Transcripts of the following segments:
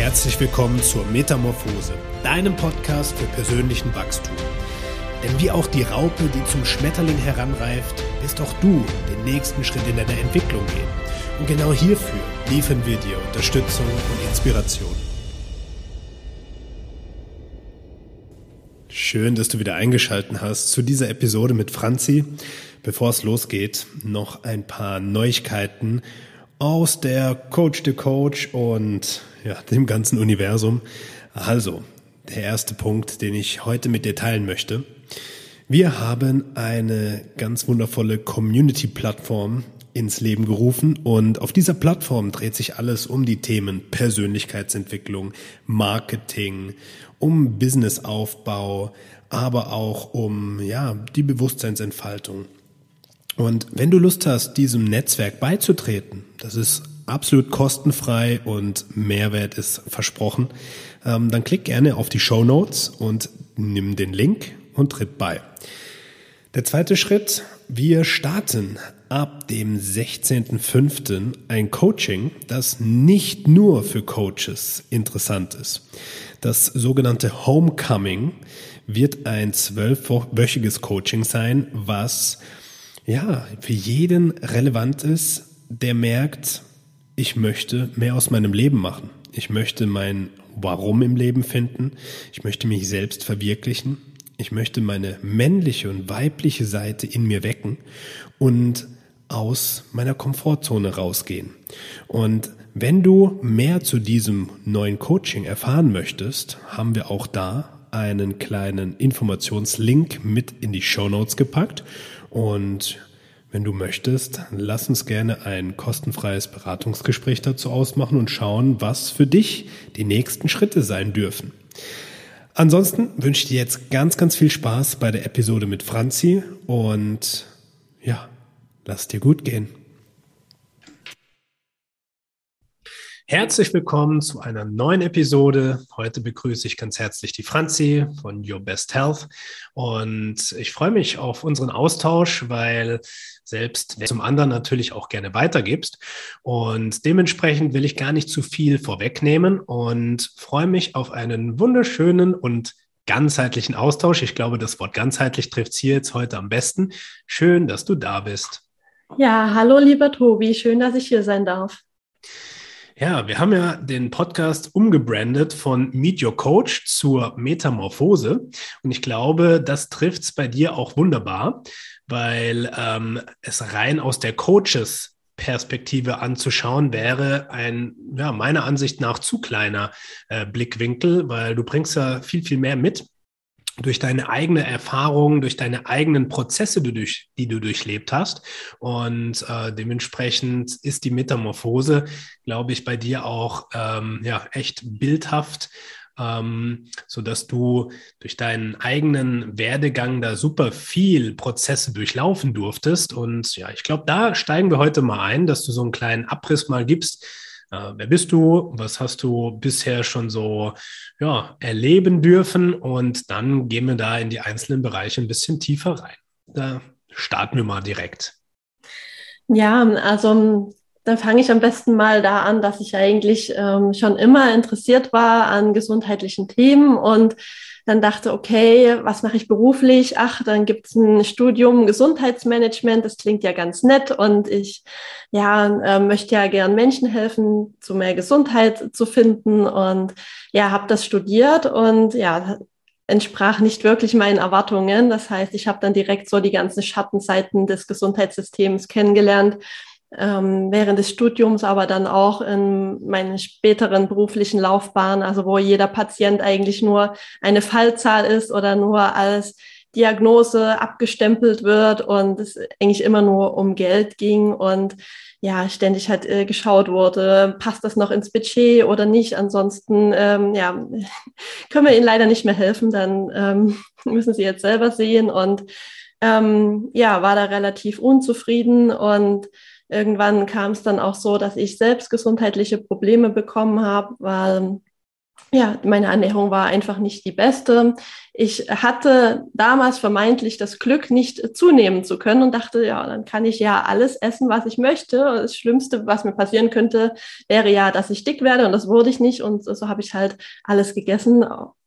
Herzlich willkommen zur Metamorphose, deinem Podcast für persönlichen Wachstum. Denn wie auch die Raupe, die zum Schmetterling heranreift, wirst auch du den nächsten Schritt in deiner Entwicklung gehen. Und genau hierfür liefern wir dir Unterstützung und Inspiration. Schön, dass du wieder eingeschaltet hast zu dieser Episode mit Franzi. Bevor es losgeht, noch ein paar Neuigkeiten aus der Coach to Coach und ja, dem ganzen Universum. Also, der erste Punkt, den ich heute mit dir teilen möchte. Wir haben eine ganz wundervolle Community-Plattform ins Leben gerufen und auf dieser Plattform dreht sich alles um die Themen Persönlichkeitsentwicklung, Marketing, um Businessaufbau, aber auch um ja, die Bewusstseinsentfaltung. Und wenn du Lust hast, diesem Netzwerk beizutreten, das ist absolut kostenfrei und Mehrwert ist versprochen, ähm, dann klick gerne auf die Show Notes und nimm den Link und tritt bei. Der zweite Schritt, wir starten ab dem 16.05. ein Coaching, das nicht nur für Coaches interessant ist. Das sogenannte Homecoming wird ein zwölfwöchiges Coaching sein, was ja für jeden relevant ist, der merkt, ich möchte mehr aus meinem Leben machen. Ich möchte mein Warum im Leben finden. Ich möchte mich selbst verwirklichen. Ich möchte meine männliche und weibliche Seite in mir wecken und aus meiner Komfortzone rausgehen. Und wenn du mehr zu diesem neuen Coaching erfahren möchtest, haben wir auch da einen kleinen Informationslink mit in die Show Notes gepackt. Und wenn du möchtest, lass uns gerne ein kostenfreies Beratungsgespräch dazu ausmachen und schauen, was für dich die nächsten Schritte sein dürfen. Ansonsten wünsche ich dir jetzt ganz, ganz viel Spaß bei der Episode mit Franzi und ja, lass dir gut gehen. Herzlich willkommen zu einer neuen Episode. Heute begrüße ich ganz herzlich die Franzi von Your Best Health und ich freue mich auf unseren Austausch, weil selbst zum anderen natürlich auch gerne weitergibst und dementsprechend will ich gar nicht zu viel vorwegnehmen und freue mich auf einen wunderschönen und ganzheitlichen Austausch. Ich glaube, das Wort ganzheitlich trifft es hier jetzt heute am besten. Schön, dass du da bist. Ja, hallo lieber Tobi, schön, dass ich hier sein darf. Ja, wir haben ja den Podcast umgebrandet von Meet Your Coach zur Metamorphose. Und ich glaube, das trifft es bei dir auch wunderbar, weil ähm, es rein aus der Coaches Perspektive anzuschauen, wäre ein, ja, meiner Ansicht nach zu kleiner äh, Blickwinkel, weil du bringst ja viel, viel mehr mit durch deine eigene Erfahrung, durch deine eigenen Prozesse, die, durch, die du durchlebt hast. Und äh, dementsprechend ist die Metamorphose, glaube ich, bei dir auch ähm, ja, echt bildhaft, ähm, so dass du durch deinen eigenen Werdegang da super viel Prozesse durchlaufen durftest. Und ja, ich glaube, da steigen wir heute mal ein, dass du so einen kleinen Abriss mal gibst, äh, wer bist du? Was hast du bisher schon so ja, erleben dürfen? Und dann gehen wir da in die einzelnen Bereiche ein bisschen tiefer rein. Da starten wir mal direkt. Ja, also dann fange ich am besten mal da an, dass ich eigentlich ähm, schon immer interessiert war an gesundheitlichen Themen und dann dachte, okay, was mache ich beruflich? Ach, dann gibt es ein Studium Gesundheitsmanagement, das klingt ja ganz nett und ich ja, äh, möchte ja gern Menschen helfen, zu mehr Gesundheit zu finden und ja, habe das studiert und ja, entsprach nicht wirklich meinen Erwartungen. Das heißt, ich habe dann direkt so die ganzen Schattenseiten des Gesundheitssystems kennengelernt ähm, während des Studiums, aber dann auch in meinen späteren beruflichen Laufbahn, also wo jeder Patient eigentlich nur eine Fallzahl ist oder nur als Diagnose abgestempelt wird und es eigentlich immer nur um Geld ging und ja, ständig halt äh, geschaut wurde, passt das noch ins Budget oder nicht? Ansonsten, ähm, ja, können wir Ihnen leider nicht mehr helfen, dann ähm, müssen Sie jetzt selber sehen und ähm, ja, war da relativ unzufrieden und Irgendwann kam es dann auch so, dass ich selbst gesundheitliche Probleme bekommen habe, weil ja, meine Ernährung war einfach nicht die beste. Ich hatte damals vermeintlich das Glück, nicht zunehmen zu können und dachte, ja, dann kann ich ja alles essen, was ich möchte. Das Schlimmste, was mir passieren könnte, wäre ja, dass ich dick werde und das wurde ich nicht. Und so habe ich halt alles gegessen,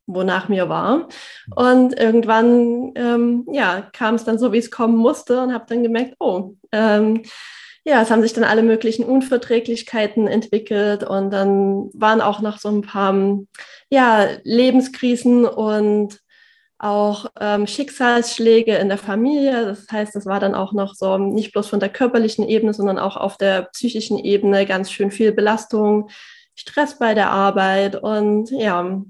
wonach mir war. Und irgendwann, ähm, ja, kam es dann so, wie es kommen musste und habe dann gemerkt, oh, ähm, ja, es haben sich dann alle möglichen Unverträglichkeiten entwickelt und dann waren auch noch so ein paar ja, Lebenskrisen und auch ähm, Schicksalsschläge in der Familie. Das heißt, es war dann auch noch so nicht bloß von der körperlichen Ebene, sondern auch auf der psychischen Ebene ganz schön viel Belastung, Stress bei der Arbeit und ja,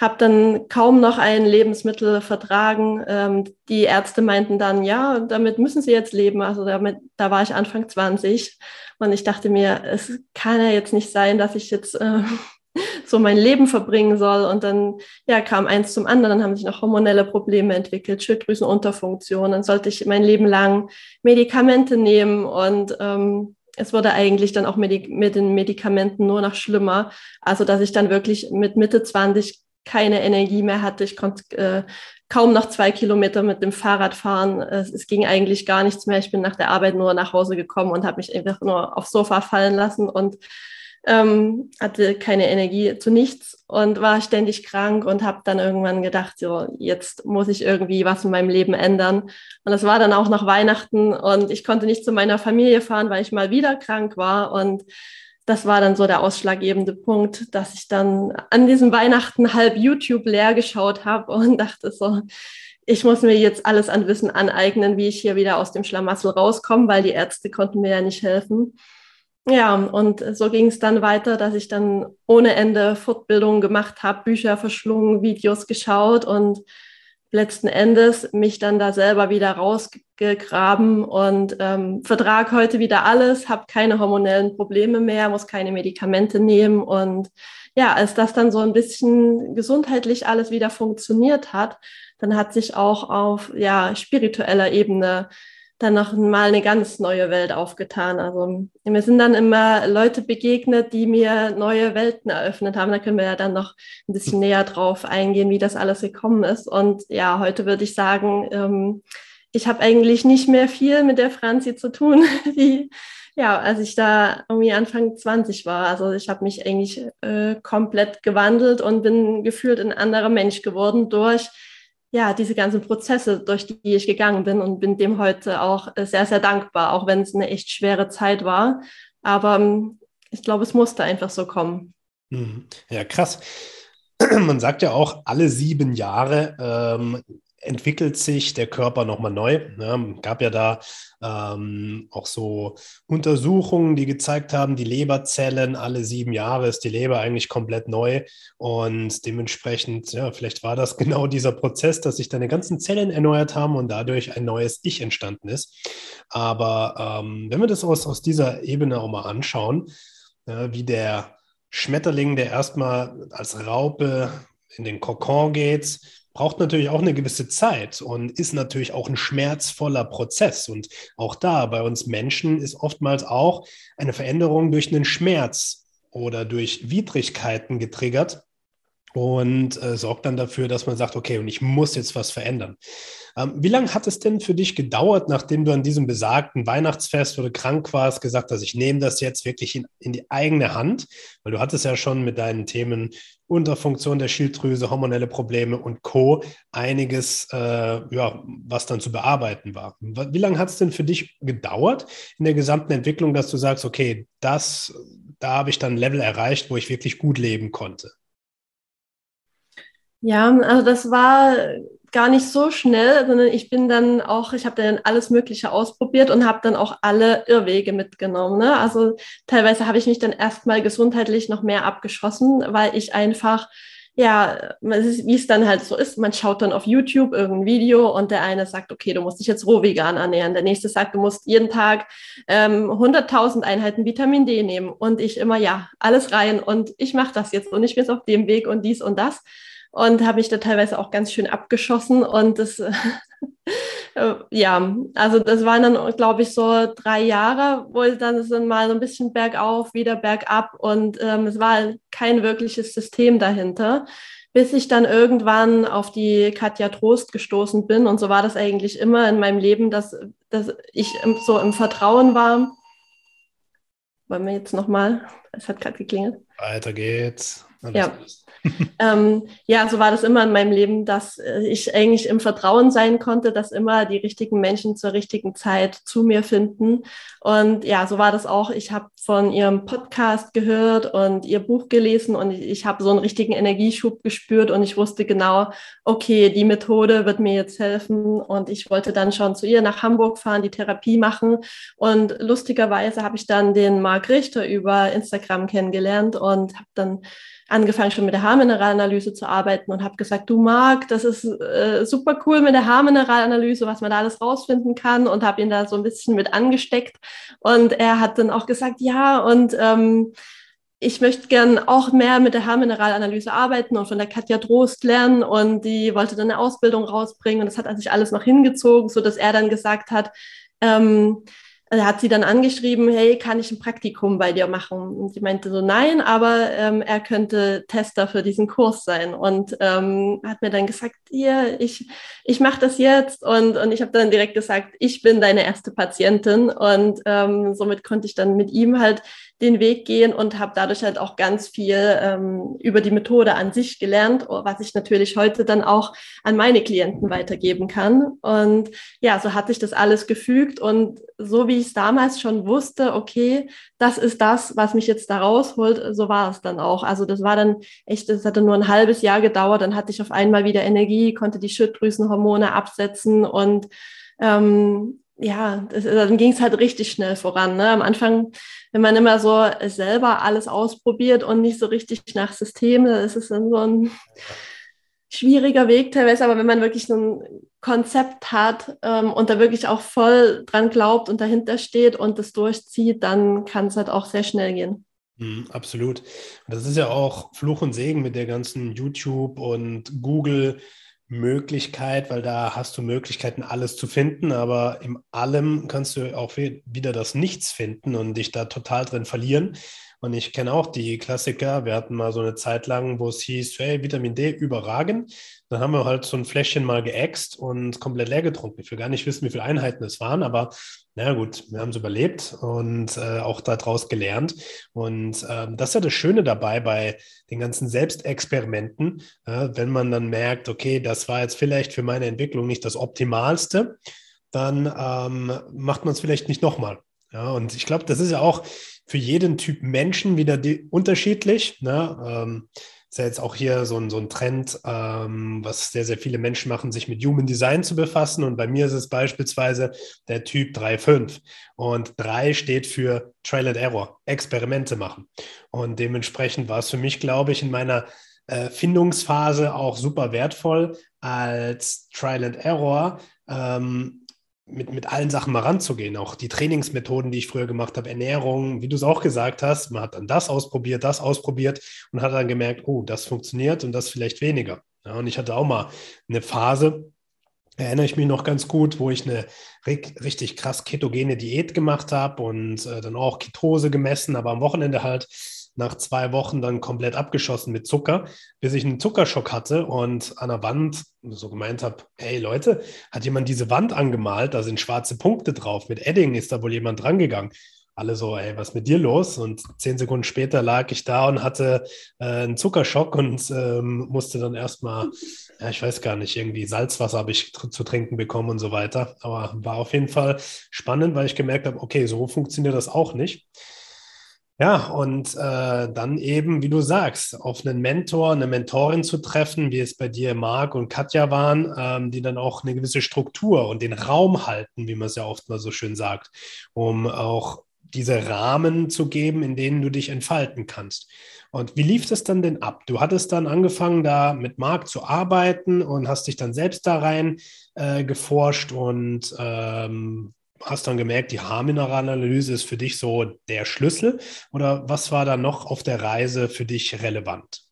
habe dann kaum noch ein Lebensmittel vertragen. Ähm, die Ärzte meinten dann, ja, damit müssen Sie jetzt leben. Also damit, da war ich Anfang 20 und ich dachte mir, es kann ja jetzt nicht sein, dass ich jetzt äh, so mein Leben verbringen soll. Und dann ja, kam eins zum anderen, dann haben sich noch hormonelle Probleme entwickelt, Schilddrüsenunterfunktion. Dann sollte ich mein Leben lang Medikamente nehmen und ähm, es wurde eigentlich dann auch mit, mit den Medikamenten nur noch schlimmer. Also dass ich dann wirklich mit Mitte 20 keine Energie mehr hatte. Ich konnte äh, kaum noch zwei Kilometer mit dem Fahrrad fahren. Es, es, ging eigentlich gar nichts mehr. Ich bin nach der Arbeit nur nach Hause gekommen und habe mich einfach nur aufs Sofa fallen lassen und ähm, hatte keine Energie zu nichts und war ständig krank und habe dann irgendwann gedacht, so jetzt muss ich irgendwie was in meinem Leben ändern. Und das war dann auch noch Weihnachten und ich konnte nicht zu meiner Familie fahren, weil ich mal wieder krank war und das war dann so der ausschlaggebende Punkt, dass ich dann an diesem Weihnachten halb YouTube leer geschaut habe und dachte so, ich muss mir jetzt alles an Wissen aneignen, wie ich hier wieder aus dem Schlamassel rauskomme, weil die Ärzte konnten mir ja nicht helfen. Ja, und so ging es dann weiter, dass ich dann ohne Ende Fortbildungen gemacht habe, Bücher verschlungen, Videos geschaut und letzten Endes mich dann da selber wieder rausgegraben und ähm, vertrag heute wieder alles, habe keine hormonellen Probleme mehr, muss keine Medikamente nehmen und ja, als das dann so ein bisschen gesundheitlich alles wieder funktioniert hat, dann hat sich auch auf ja spiritueller Ebene dann noch mal eine ganz neue Welt aufgetan. Also mir sind dann immer Leute begegnet, die mir neue Welten eröffnet haben. Da können wir ja dann noch ein bisschen näher drauf eingehen, wie das alles gekommen ist. Und ja, heute würde ich sagen, ähm, ich habe eigentlich nicht mehr viel mit der Franzi zu tun, wie ja, als ich da irgendwie Anfang 20 war. Also ich habe mich eigentlich äh, komplett gewandelt und bin gefühlt ein anderer Mensch geworden durch ja, diese ganzen Prozesse, durch die ich gegangen bin und bin dem heute auch sehr, sehr dankbar, auch wenn es eine echt schwere Zeit war. Aber ähm, ich glaube, es musste einfach so kommen. Mhm. Ja, krass. Man sagt ja auch, alle sieben Jahre ähm, entwickelt sich der Körper nochmal neu. Ne? Gab ja da ähm, auch so Untersuchungen, die gezeigt haben, die Leberzellen alle sieben Jahre ist die Leber eigentlich komplett neu und dementsprechend, ja, vielleicht war das genau dieser Prozess, dass sich deine ganzen Zellen erneuert haben und dadurch ein neues Ich entstanden ist. Aber ähm, wenn wir das aus, aus dieser Ebene auch mal anschauen, äh, wie der Schmetterling, der erstmal als Raupe in den Kokon geht, braucht natürlich auch eine gewisse Zeit und ist natürlich auch ein schmerzvoller Prozess. Und auch da bei uns Menschen ist oftmals auch eine Veränderung durch einen Schmerz oder durch Widrigkeiten getriggert und äh, sorgt dann dafür, dass man sagt, okay, und ich muss jetzt was verändern. Ähm, wie lange hat es denn für dich gedauert, nachdem du an diesem besagten Weihnachtsfest oder krank warst, gesagt hast, ich nehme das jetzt wirklich in, in die eigene Hand? Weil du hattest ja schon mit deinen Themen Unterfunktion der Schilddrüse, hormonelle Probleme und Co. einiges, äh, ja, was dann zu bearbeiten war. Wie lange hat es denn für dich gedauert in der gesamten Entwicklung, dass du sagst, okay, das, da habe ich dann ein Level erreicht, wo ich wirklich gut leben konnte? Ja, also das war gar nicht so schnell, sondern ich bin dann auch, ich habe dann alles Mögliche ausprobiert und habe dann auch alle Irrwege mitgenommen. Ne? Also teilweise habe ich mich dann erstmal gesundheitlich noch mehr abgeschossen, weil ich einfach ja, wie es dann halt so ist, man schaut dann auf YouTube irgendein Video und der eine sagt, okay, du musst dich jetzt roh vegan ernähren. Der nächste sagt, du musst jeden Tag ähm, 100.000 Einheiten Vitamin D nehmen. Und ich immer, ja, alles rein und ich mache das jetzt und ich bin auf dem Weg und dies und das und habe mich da teilweise auch ganz schön abgeschossen und das äh, ja, also das waren dann glaube ich so drei Jahre, wo ich dann, dann mal so ein bisschen bergauf, wieder bergab und ähm, es war kein wirkliches System dahinter, bis ich dann irgendwann auf die Katja Trost gestoßen bin. Und so war das eigentlich immer in meinem Leben, dass, dass ich so im Vertrauen war. Wollen wir jetzt nochmal? Es hat gerade geklingelt. Weiter geht's. Alles ja. ähm, ja, so war das immer in meinem Leben, dass äh, ich eigentlich im Vertrauen sein konnte, dass immer die richtigen Menschen zur richtigen Zeit zu mir finden. Und ja, so war das auch. Ich habe von ihrem Podcast gehört und ihr Buch gelesen und ich habe so einen richtigen Energieschub gespürt und ich wusste genau, okay, die Methode wird mir jetzt helfen. Und ich wollte dann schon zu ihr nach Hamburg fahren, die Therapie machen. Und lustigerweise habe ich dann den Marc Richter über Instagram kennengelernt und habe dann angefangen schon mit der Haarmineralanalyse zu arbeiten und habe gesagt, du Marc, das ist äh, super cool mit der Haarmineralanalyse, was man da alles rausfinden kann und habe ihn da so ein bisschen mit angesteckt. Und er hat dann auch gesagt, ja und ähm, ich möchte gern auch mehr mit der Haarmineralanalyse arbeiten und von der Katja Drost lernen und die wollte dann eine Ausbildung rausbringen. Und das hat sich alles noch hingezogen, so dass er dann gesagt hat, ähm, hat sie dann angeschrieben, hey, kann ich ein Praktikum bei dir machen? Und sie meinte so, nein, aber ähm, er könnte Tester für diesen Kurs sein. Und ähm, hat mir dann gesagt, hier, ich, ich mache das jetzt. Und, und ich habe dann direkt gesagt, ich bin deine erste Patientin. Und ähm, somit konnte ich dann mit ihm halt den Weg gehen und habe dadurch halt auch ganz viel ähm, über die Methode an sich gelernt, was ich natürlich heute dann auch an meine Klienten weitergeben kann. Und ja, so hat sich das alles gefügt und so wie ich es damals schon wusste, okay, das ist das, was mich jetzt da rausholt, so war es dann auch. Also das war dann echt, das hatte nur ein halbes Jahr gedauert, dann hatte ich auf einmal wieder Energie, konnte die Schilddrüsenhormone absetzen und ähm, ja, das, dann ging es halt richtig schnell voran. Ne? Am Anfang, wenn man immer so selber alles ausprobiert und nicht so richtig nach System, dann ist es dann so ein schwieriger Weg teilweise. Aber wenn man wirklich so ein Konzept hat ähm, und da wirklich auch voll dran glaubt und dahinter steht und das durchzieht, dann kann es halt auch sehr schnell gehen. Mhm, absolut. Das ist ja auch Fluch und Segen mit der ganzen YouTube und Google Möglichkeit, weil da hast du Möglichkeiten, alles zu finden, aber in allem kannst du auch wieder das Nichts finden und dich da total drin verlieren. Und ich kenne auch die Klassiker. Wir hatten mal so eine Zeit lang, wo es hieß, hey, Vitamin D überragend. Dann haben wir halt so ein Fläschchen mal geäxt und komplett leer getrunken. Ich will gar nicht wissen, wie viele Einheiten es waren, aber na gut, wir haben es überlebt und äh, auch daraus gelernt. Und ähm, das ist ja das Schöne dabei bei den ganzen Selbstexperimenten, äh, wenn man dann merkt, okay, das war jetzt vielleicht für meine Entwicklung nicht das Optimalste, dann ähm, macht man es vielleicht nicht nochmal. Ja, und ich glaube, das ist ja auch für jeden Typ Menschen wieder unterschiedlich. Ne? Ähm, ist ja jetzt auch hier so ein, so ein Trend, ähm, was sehr, sehr viele Menschen machen, sich mit Human Design zu befassen. Und bei mir ist es beispielsweise der Typ 3.5. Und 3 steht für Trial and Error, Experimente machen. Und dementsprechend war es für mich, glaube ich, in meiner äh, Findungsphase auch super wertvoll, als Trial and Error ähm, mit, mit allen Sachen mal ranzugehen. Auch die Trainingsmethoden, die ich früher gemacht habe, Ernährung, wie du es auch gesagt hast, man hat dann das ausprobiert, das ausprobiert und hat dann gemerkt, oh, das funktioniert und das vielleicht weniger. Ja, und ich hatte auch mal eine Phase, erinnere ich mich noch ganz gut, wo ich eine richtig krass ketogene Diät gemacht habe und äh, dann auch Ketose gemessen, aber am Wochenende halt nach zwei Wochen dann komplett abgeschossen mit Zucker, bis ich einen Zuckerschock hatte und an der Wand so gemeint habe, hey Leute, hat jemand diese Wand angemalt, da sind schwarze Punkte drauf, mit Edding ist da wohl jemand drangegangen. Alle so, ey, was ist mit dir los? Und zehn Sekunden später lag ich da und hatte äh, einen Zuckerschock und ähm, musste dann erstmal, ja, ich weiß gar nicht, irgendwie Salzwasser habe ich tr zu trinken bekommen und so weiter. Aber war auf jeden Fall spannend, weil ich gemerkt habe, okay, so funktioniert das auch nicht. Ja, und äh, dann eben, wie du sagst, auf einen Mentor, eine Mentorin zu treffen, wie es bei dir Marc und Katja waren, ähm, die dann auch eine gewisse Struktur und den Raum halten, wie man es ja oft mal so schön sagt, um auch diese Rahmen zu geben, in denen du dich entfalten kannst. Und wie lief das dann denn ab? Du hattest dann angefangen, da mit Marc zu arbeiten und hast dich dann selbst da rein äh, geforscht und ähm, hast dann gemerkt, die Haarmineralanalyse ist für dich so der Schlüssel oder was war da noch auf der Reise für dich relevant?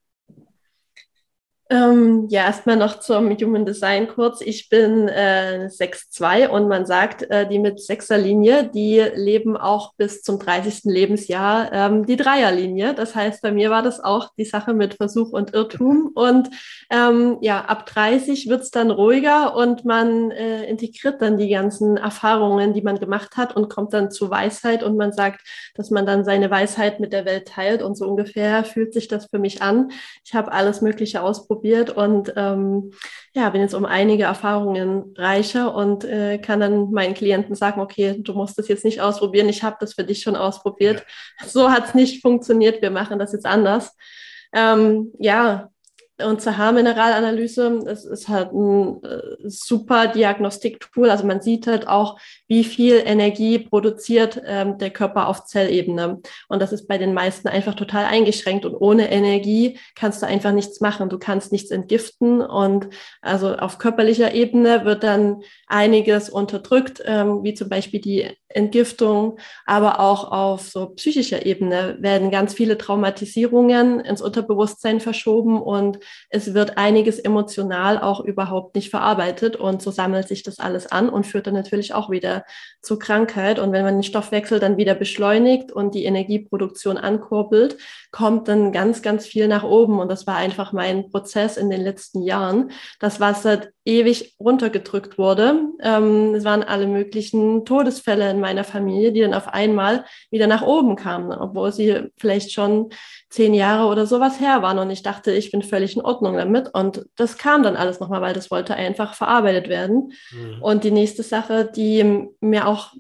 Ähm, ja, erstmal noch zum Human Design kurz. Ich bin äh, 6'2 und man sagt, äh, die mit Sechserlinie, die leben auch bis zum 30. Lebensjahr ähm, die Dreierlinie. Das heißt, bei mir war das auch die Sache mit Versuch und Irrtum. Und ähm, ja, ab 30 wird's dann ruhiger und man äh, integriert dann die ganzen Erfahrungen, die man gemacht hat und kommt dann zu Weisheit und man sagt, dass man dann seine Weisheit mit der Welt teilt und so ungefähr fühlt sich das für mich an. Ich habe alles Mögliche ausprobiert ausprobiert und ähm, ja, bin jetzt um einige Erfahrungen reicher und äh, kann dann meinen Klienten sagen, okay, du musst das jetzt nicht ausprobieren, ich habe das für dich schon ausprobiert. Ja. So hat es nicht funktioniert, wir machen das jetzt anders. Ähm, ja, und zur Haarmineralanalyse, das ist halt ein äh, super Diagnostiktool. Also man sieht halt auch, wie viel Energie produziert ähm, der Körper auf Zellebene. Und das ist bei den meisten einfach total eingeschränkt. Und ohne Energie kannst du einfach nichts machen. Du kannst nichts entgiften. Und also auf körperlicher Ebene wird dann einiges unterdrückt, ähm, wie zum Beispiel die Entgiftung, aber auch auf so psychischer Ebene werden ganz viele Traumatisierungen ins Unterbewusstsein verschoben und es wird einiges emotional auch überhaupt nicht verarbeitet und so sammelt sich das alles an und führt dann natürlich auch wieder zu Krankheit. Und wenn man den Stoffwechsel dann wieder beschleunigt und die Energieproduktion ankurbelt, kommt dann ganz, ganz viel nach oben. Und das war einfach mein Prozess in den letzten Jahren. Das Wasser ewig runtergedrückt wurde. Ähm, es waren alle möglichen Todesfälle in meiner Familie, die dann auf einmal wieder nach oben kamen, obwohl sie vielleicht schon zehn Jahre oder sowas her waren. Und ich dachte, ich bin völlig in Ordnung damit. Und das kam dann alles nochmal, weil das wollte einfach verarbeitet werden. Mhm. Und die nächste Sache, die mir auch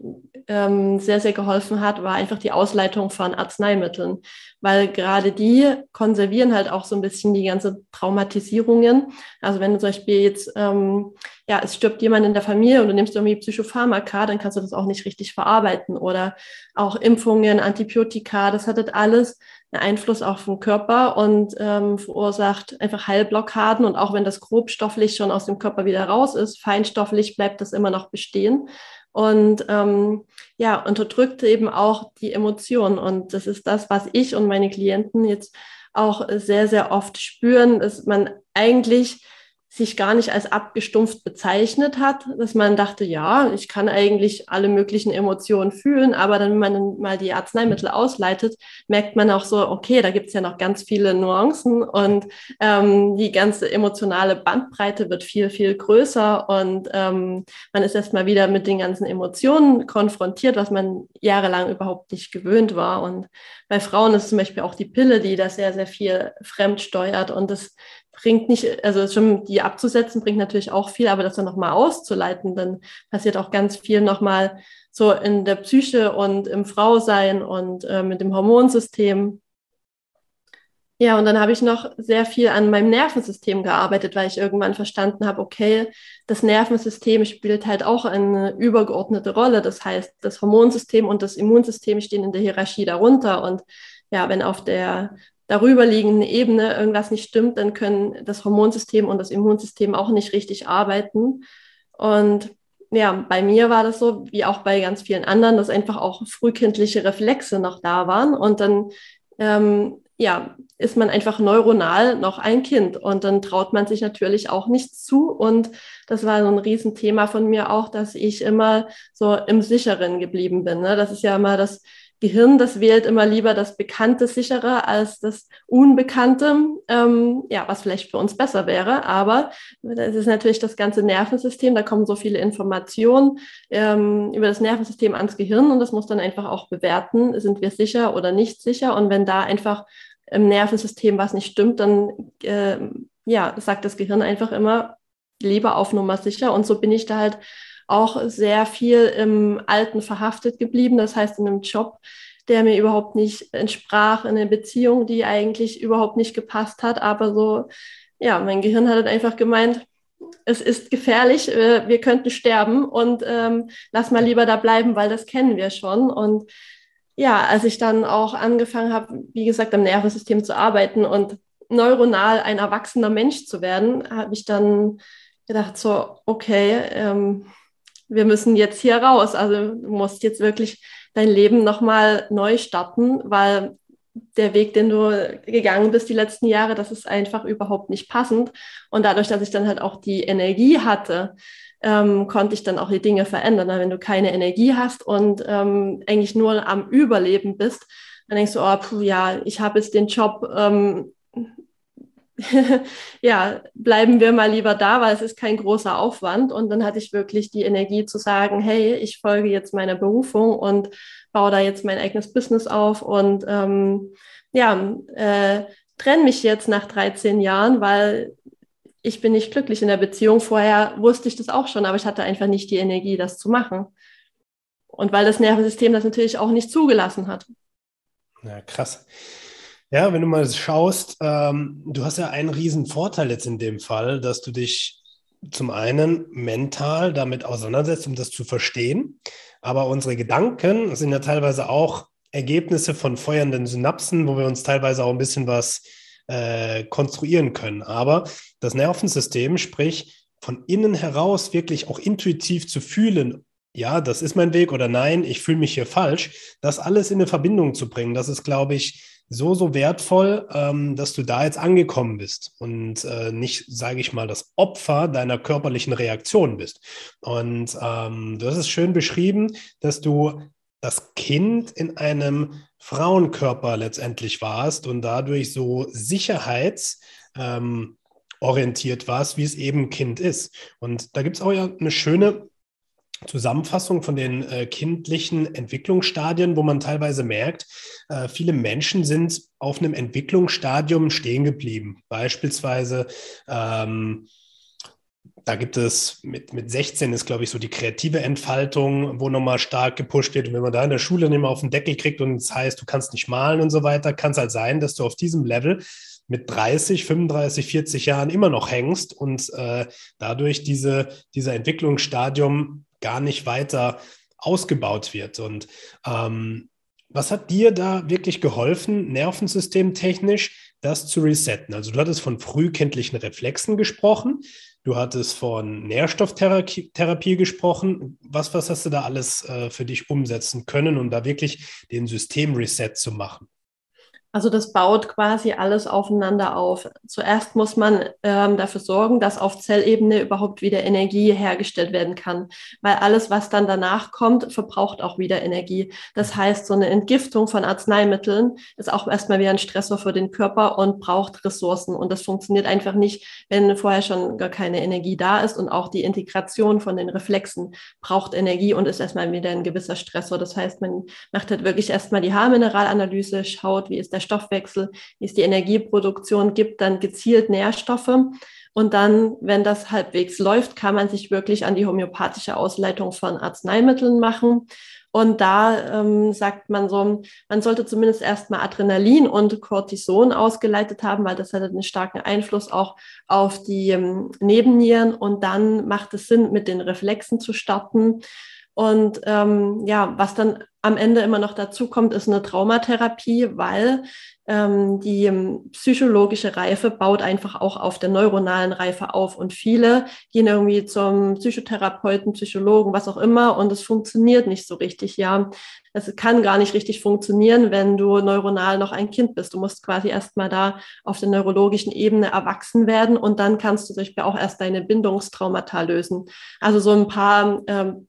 ähm, sehr, sehr geholfen hat, war einfach die Ausleitung von Arzneimitteln weil gerade die konservieren halt auch so ein bisschen die ganze Traumatisierungen. Also wenn du zum Beispiel jetzt, ähm, ja, es stirbt jemand in der Familie und du nimmst irgendwie Psychopharmaka, dann kannst du das auch nicht richtig verarbeiten. Oder auch Impfungen, Antibiotika, das hat halt alles einen Einfluss auf den Körper und ähm, verursacht einfach Heilblockaden. Und auch wenn das grobstofflich schon aus dem Körper wieder raus ist, feinstofflich bleibt das immer noch bestehen und ähm, ja, unterdrückt eben auch die Emotionen. Und das ist das, was ich und meine Klienten jetzt auch sehr, sehr oft spüren, dass man eigentlich sich gar nicht als abgestumpft bezeichnet hat, dass man dachte, ja, ich kann eigentlich alle möglichen Emotionen fühlen, aber dann, wenn man mal die Arzneimittel ausleitet, merkt man auch so, okay, da gibt's ja noch ganz viele Nuancen und ähm, die ganze emotionale Bandbreite wird viel, viel größer und ähm, man ist erstmal wieder mit den ganzen Emotionen konfrontiert, was man jahrelang überhaupt nicht gewöhnt war. Und bei Frauen ist zum Beispiel auch die Pille, die da sehr, sehr viel fremd steuert und das bringt nicht, also schon die abzusetzen bringt natürlich auch viel, aber das dann nochmal auszuleiten, dann passiert auch ganz viel nochmal so in der Psyche und im Frausein und äh, mit dem Hormonsystem. Ja, und dann habe ich noch sehr viel an meinem Nervensystem gearbeitet, weil ich irgendwann verstanden habe, okay, das Nervensystem spielt halt auch eine übergeordnete Rolle. Das heißt, das Hormonsystem und das Immunsystem stehen in der Hierarchie darunter. Und ja, wenn auf der darüberliegenden Ebene irgendwas nicht stimmt, dann können das Hormonsystem und das Immunsystem auch nicht richtig arbeiten. Und ja, bei mir war das so, wie auch bei ganz vielen anderen, dass einfach auch frühkindliche Reflexe noch da waren. Und dann ähm, ja, ist man einfach neuronal noch ein Kind und dann traut man sich natürlich auch nichts zu. Und das war so ein Riesenthema von mir auch, dass ich immer so im Sicheren geblieben bin. Ne? Das ist ja immer das Gehirn, das wählt immer lieber das Bekannte sicherer als das Unbekannte, ähm, ja, was vielleicht für uns besser wäre. Aber es ist natürlich das ganze Nervensystem, da kommen so viele Informationen ähm, über das Nervensystem ans Gehirn und das muss dann einfach auch bewerten, sind wir sicher oder nicht sicher. Und wenn da einfach im Nervensystem was nicht stimmt, dann äh, ja, sagt das Gehirn einfach immer lieber auf Nummer sicher. Und so bin ich da halt auch sehr viel im Alten verhaftet geblieben, das heißt in einem Job, der mir überhaupt nicht entsprach, in einer Beziehung, die eigentlich überhaupt nicht gepasst hat, aber so, ja, mein Gehirn hat einfach gemeint, es ist gefährlich, äh, wir könnten sterben und ähm, lass mal lieber da bleiben, weil das kennen wir schon. Und ja, als ich dann auch angefangen habe, wie gesagt, am Nervensystem zu arbeiten und neuronal ein erwachsener Mensch zu werden, habe ich dann gedacht, so, okay, ähm, wir müssen jetzt hier raus. Also du musst jetzt wirklich dein Leben nochmal neu starten, weil der Weg, den du gegangen bist die letzten Jahre, das ist einfach überhaupt nicht passend. Und dadurch, dass ich dann halt auch die Energie hatte, ähm, konnte ich dann auch die Dinge verändern. Wenn du keine Energie hast und ähm, eigentlich nur am Überleben bist, dann denkst du, oh, puh, ja, ich habe jetzt den Job, ähm, ja, bleiben wir mal lieber da, weil es ist kein großer Aufwand. Und dann hatte ich wirklich die Energie zu sagen, hey, ich folge jetzt meiner Berufung und baue da jetzt mein eigenes Business auf und ähm, ja, äh, trenne mich jetzt nach 13 Jahren, weil ich bin nicht glücklich in der Beziehung. Vorher wusste ich das auch schon, aber ich hatte einfach nicht die Energie, das zu machen. Und weil das Nervensystem das natürlich auch nicht zugelassen hat. Ja, krass. Ja, wenn du mal schaust, ähm, du hast ja einen riesen Vorteil jetzt in dem Fall, dass du dich zum einen mental damit auseinandersetzt, um das zu verstehen. Aber unsere Gedanken sind ja teilweise auch Ergebnisse von feuernden Synapsen, wo wir uns teilweise auch ein bisschen was äh, konstruieren können. Aber das Nervensystem, sprich von innen heraus wirklich auch intuitiv zu fühlen, ja, das ist mein Weg oder nein, ich fühle mich hier falsch, das alles in eine Verbindung zu bringen, das ist, glaube ich, so, so wertvoll, ähm, dass du da jetzt angekommen bist und äh, nicht, sage ich mal, das Opfer deiner körperlichen Reaktion bist. Und ähm, du hast es schön beschrieben, dass du das Kind in einem Frauenkörper letztendlich warst und dadurch so sicherheitsorientiert ähm, warst, wie es eben Kind ist. Und da gibt es auch ja eine schöne Zusammenfassung von den äh, kindlichen Entwicklungsstadien, wo man teilweise merkt, äh, viele Menschen sind auf einem Entwicklungsstadium stehen geblieben. Beispielsweise ähm, da gibt es mit, mit 16 ist, glaube ich, so die kreative Entfaltung, wo nochmal stark gepusht wird. Und wenn man da in der Schule nicht mehr auf den Deckel kriegt und es heißt, du kannst nicht malen und so weiter, kann es halt sein, dass du auf diesem Level mit 30, 35, 40 Jahren immer noch hängst und äh, dadurch diese, dieser Entwicklungsstadium gar nicht weiter ausgebaut wird. Und ähm, was hat dir da wirklich geholfen, nervensystemtechnisch, das zu resetten? Also du hattest von frühkindlichen Reflexen gesprochen. Du hattest von Nährstofftherapie gesprochen. Was, was hast du da alles äh, für dich umsetzen können, um da wirklich den Systemreset zu machen? Also das baut quasi alles aufeinander auf. Zuerst muss man ähm, dafür sorgen, dass auf Zellebene überhaupt wieder Energie hergestellt werden kann, weil alles, was dann danach kommt, verbraucht auch wieder Energie. Das heißt, so eine Entgiftung von Arzneimitteln ist auch erstmal wieder ein Stressor für den Körper und braucht Ressourcen. Und das funktioniert einfach nicht, wenn vorher schon gar keine Energie da ist. Und auch die Integration von den Reflexen braucht Energie und ist erstmal wieder ein gewisser Stressor. Das heißt, man macht halt wirklich erstmal die Haarmineralanalyse, schaut, wie ist der Stoffwechsel, wie es die Energieproduktion gibt, dann gezielt Nährstoffe. Und dann, wenn das halbwegs läuft, kann man sich wirklich an die homöopathische Ausleitung von Arzneimitteln machen. Und da ähm, sagt man so, man sollte zumindest erstmal Adrenalin und Cortison ausgeleitet haben, weil das hat einen starken Einfluss auch auf die ähm, Nebennieren. Und dann macht es Sinn, mit den Reflexen zu starten. Und ähm, ja, was dann am Ende immer noch dazu kommt, ist eine Traumatherapie, weil ähm, die ähm, psychologische Reife baut einfach auch auf der neuronalen Reife auf. Und viele gehen irgendwie zum Psychotherapeuten, Psychologen, was auch immer, und es funktioniert nicht so richtig. Ja, es kann gar nicht richtig funktionieren, wenn du neuronal noch ein Kind bist. Du musst quasi erstmal da auf der neurologischen Ebene erwachsen werden und dann kannst du zum Beispiel auch erst deine Bindungstraumata lösen. Also so ein paar ähm,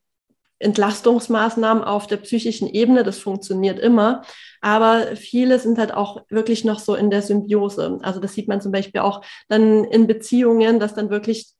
Entlastungsmaßnahmen auf der psychischen Ebene, das funktioniert immer. Aber viele sind halt auch wirklich noch so in der Symbiose. Also das sieht man zum Beispiel auch dann in Beziehungen, dass dann wirklich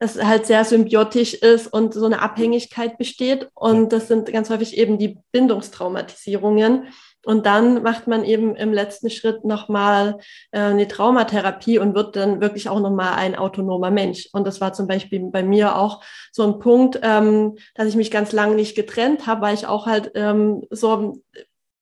das halt sehr symbiotisch ist und so eine Abhängigkeit besteht. Und das sind ganz häufig eben die Bindungstraumatisierungen. Und dann macht man eben im letzten Schritt nochmal äh, eine Traumatherapie und wird dann wirklich auch nochmal ein autonomer Mensch. Und das war zum Beispiel bei mir auch so ein Punkt, ähm, dass ich mich ganz lange nicht getrennt habe, weil ich auch halt ähm, so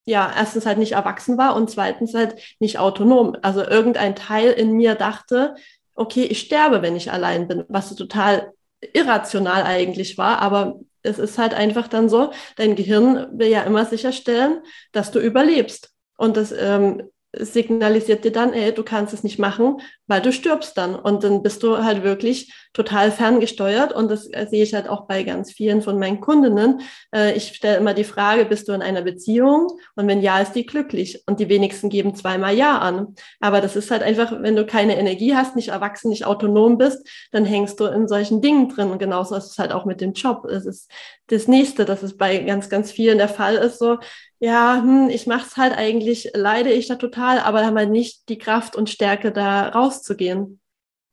ja, erstens halt nicht erwachsen war und zweitens halt nicht autonom. Also irgendein Teil in mir dachte, okay, ich sterbe, wenn ich allein bin, was total irrational eigentlich war, aber es ist halt einfach dann so, dein Gehirn will ja immer sicherstellen, dass du überlebst. Und das ähm, signalisiert dir dann, ey, du kannst es nicht machen, weil du stirbst dann. Und dann bist du halt wirklich total ferngesteuert. Und das äh, sehe ich halt auch bei ganz vielen von meinen Kundinnen. Äh, ich stelle immer die Frage, bist du in einer Beziehung? Und wenn ja, ist die glücklich. Und die wenigsten geben zweimal Ja an. Aber das ist halt einfach, wenn du keine Energie hast, nicht erwachsen, nicht autonom bist, dann hängst du in solchen Dingen drin. Und genauso ist es halt auch mit dem Job. Es ist das Nächste, dass es bei ganz, ganz vielen der Fall ist, so, ja, hm, ich mache es halt eigentlich, leide ich da total, aber haben halt nicht die Kraft und Stärke, da rauszugehen.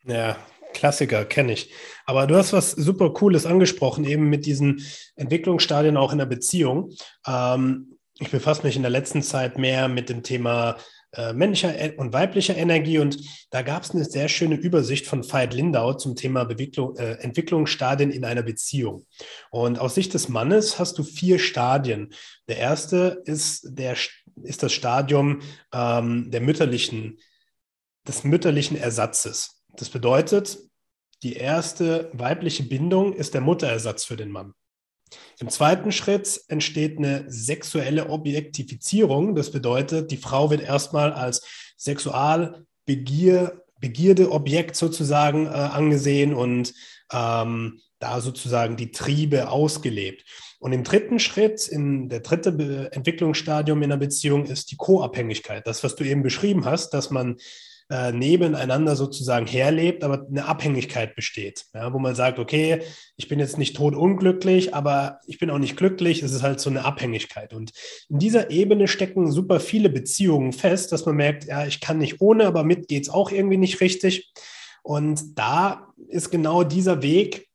Ja, Klassiker, kenne ich. Aber du hast was super Cooles angesprochen, eben mit diesen Entwicklungsstadien auch in der Beziehung. Ähm, ich befasse mich in der letzten Zeit mehr mit dem Thema äh, männlicher und weiblicher Energie und da gab es eine sehr schöne Übersicht von Veit Lindau zum Thema Beweglung, äh, Entwicklungsstadien in einer Beziehung. Und aus Sicht des Mannes hast du vier Stadien. Der erste ist, der, ist das Stadium ähm, der mütterlichen, des mütterlichen Ersatzes. Das bedeutet, die erste weibliche Bindung ist der Mutterersatz für den Mann. Im zweiten Schritt entsteht eine sexuelle Objektifizierung. Das bedeutet, die Frau wird erstmal als Sexualbegier, Begierde Objekt sozusagen äh, angesehen und ähm, da sozusagen die Triebe ausgelebt. Und im dritten Schritt, in der dritte Entwicklungsstadium in der Beziehung ist die Co-Abhängigkeit. Das, was du eben beschrieben hast, dass man äh, nebeneinander sozusagen herlebt, aber eine Abhängigkeit besteht, ja, wo man sagt, okay, ich bin jetzt nicht tot unglücklich, aber ich bin auch nicht glücklich, es ist halt so eine Abhängigkeit. Und in dieser Ebene stecken super viele Beziehungen fest, dass man merkt, ja, ich kann nicht ohne, aber mit geht es auch irgendwie nicht richtig. Und da ist genau dieser Weg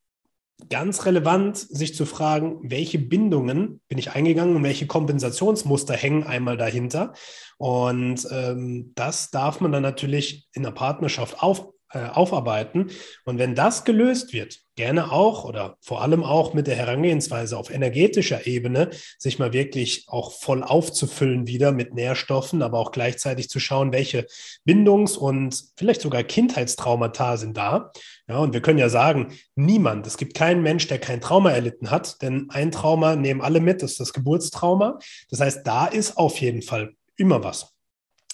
ganz relevant, sich zu fragen, welche Bindungen bin ich eingegangen und welche Kompensationsmuster hängen einmal dahinter. Und ähm, das darf man dann natürlich in der Partnerschaft auf, äh, aufarbeiten. Und wenn das gelöst wird, gerne auch oder vor allem auch mit der Herangehensweise auf energetischer Ebene, sich mal wirklich auch voll aufzufüllen wieder mit Nährstoffen, aber auch gleichzeitig zu schauen, welche Bindungs- und vielleicht sogar Kindheitstraumata sind da. Ja, und wir können ja sagen, niemand, es gibt keinen Mensch, der kein Trauma erlitten hat, denn ein Trauma nehmen alle mit, das ist das Geburtstrauma. Das heißt, da ist auf jeden Fall immer was.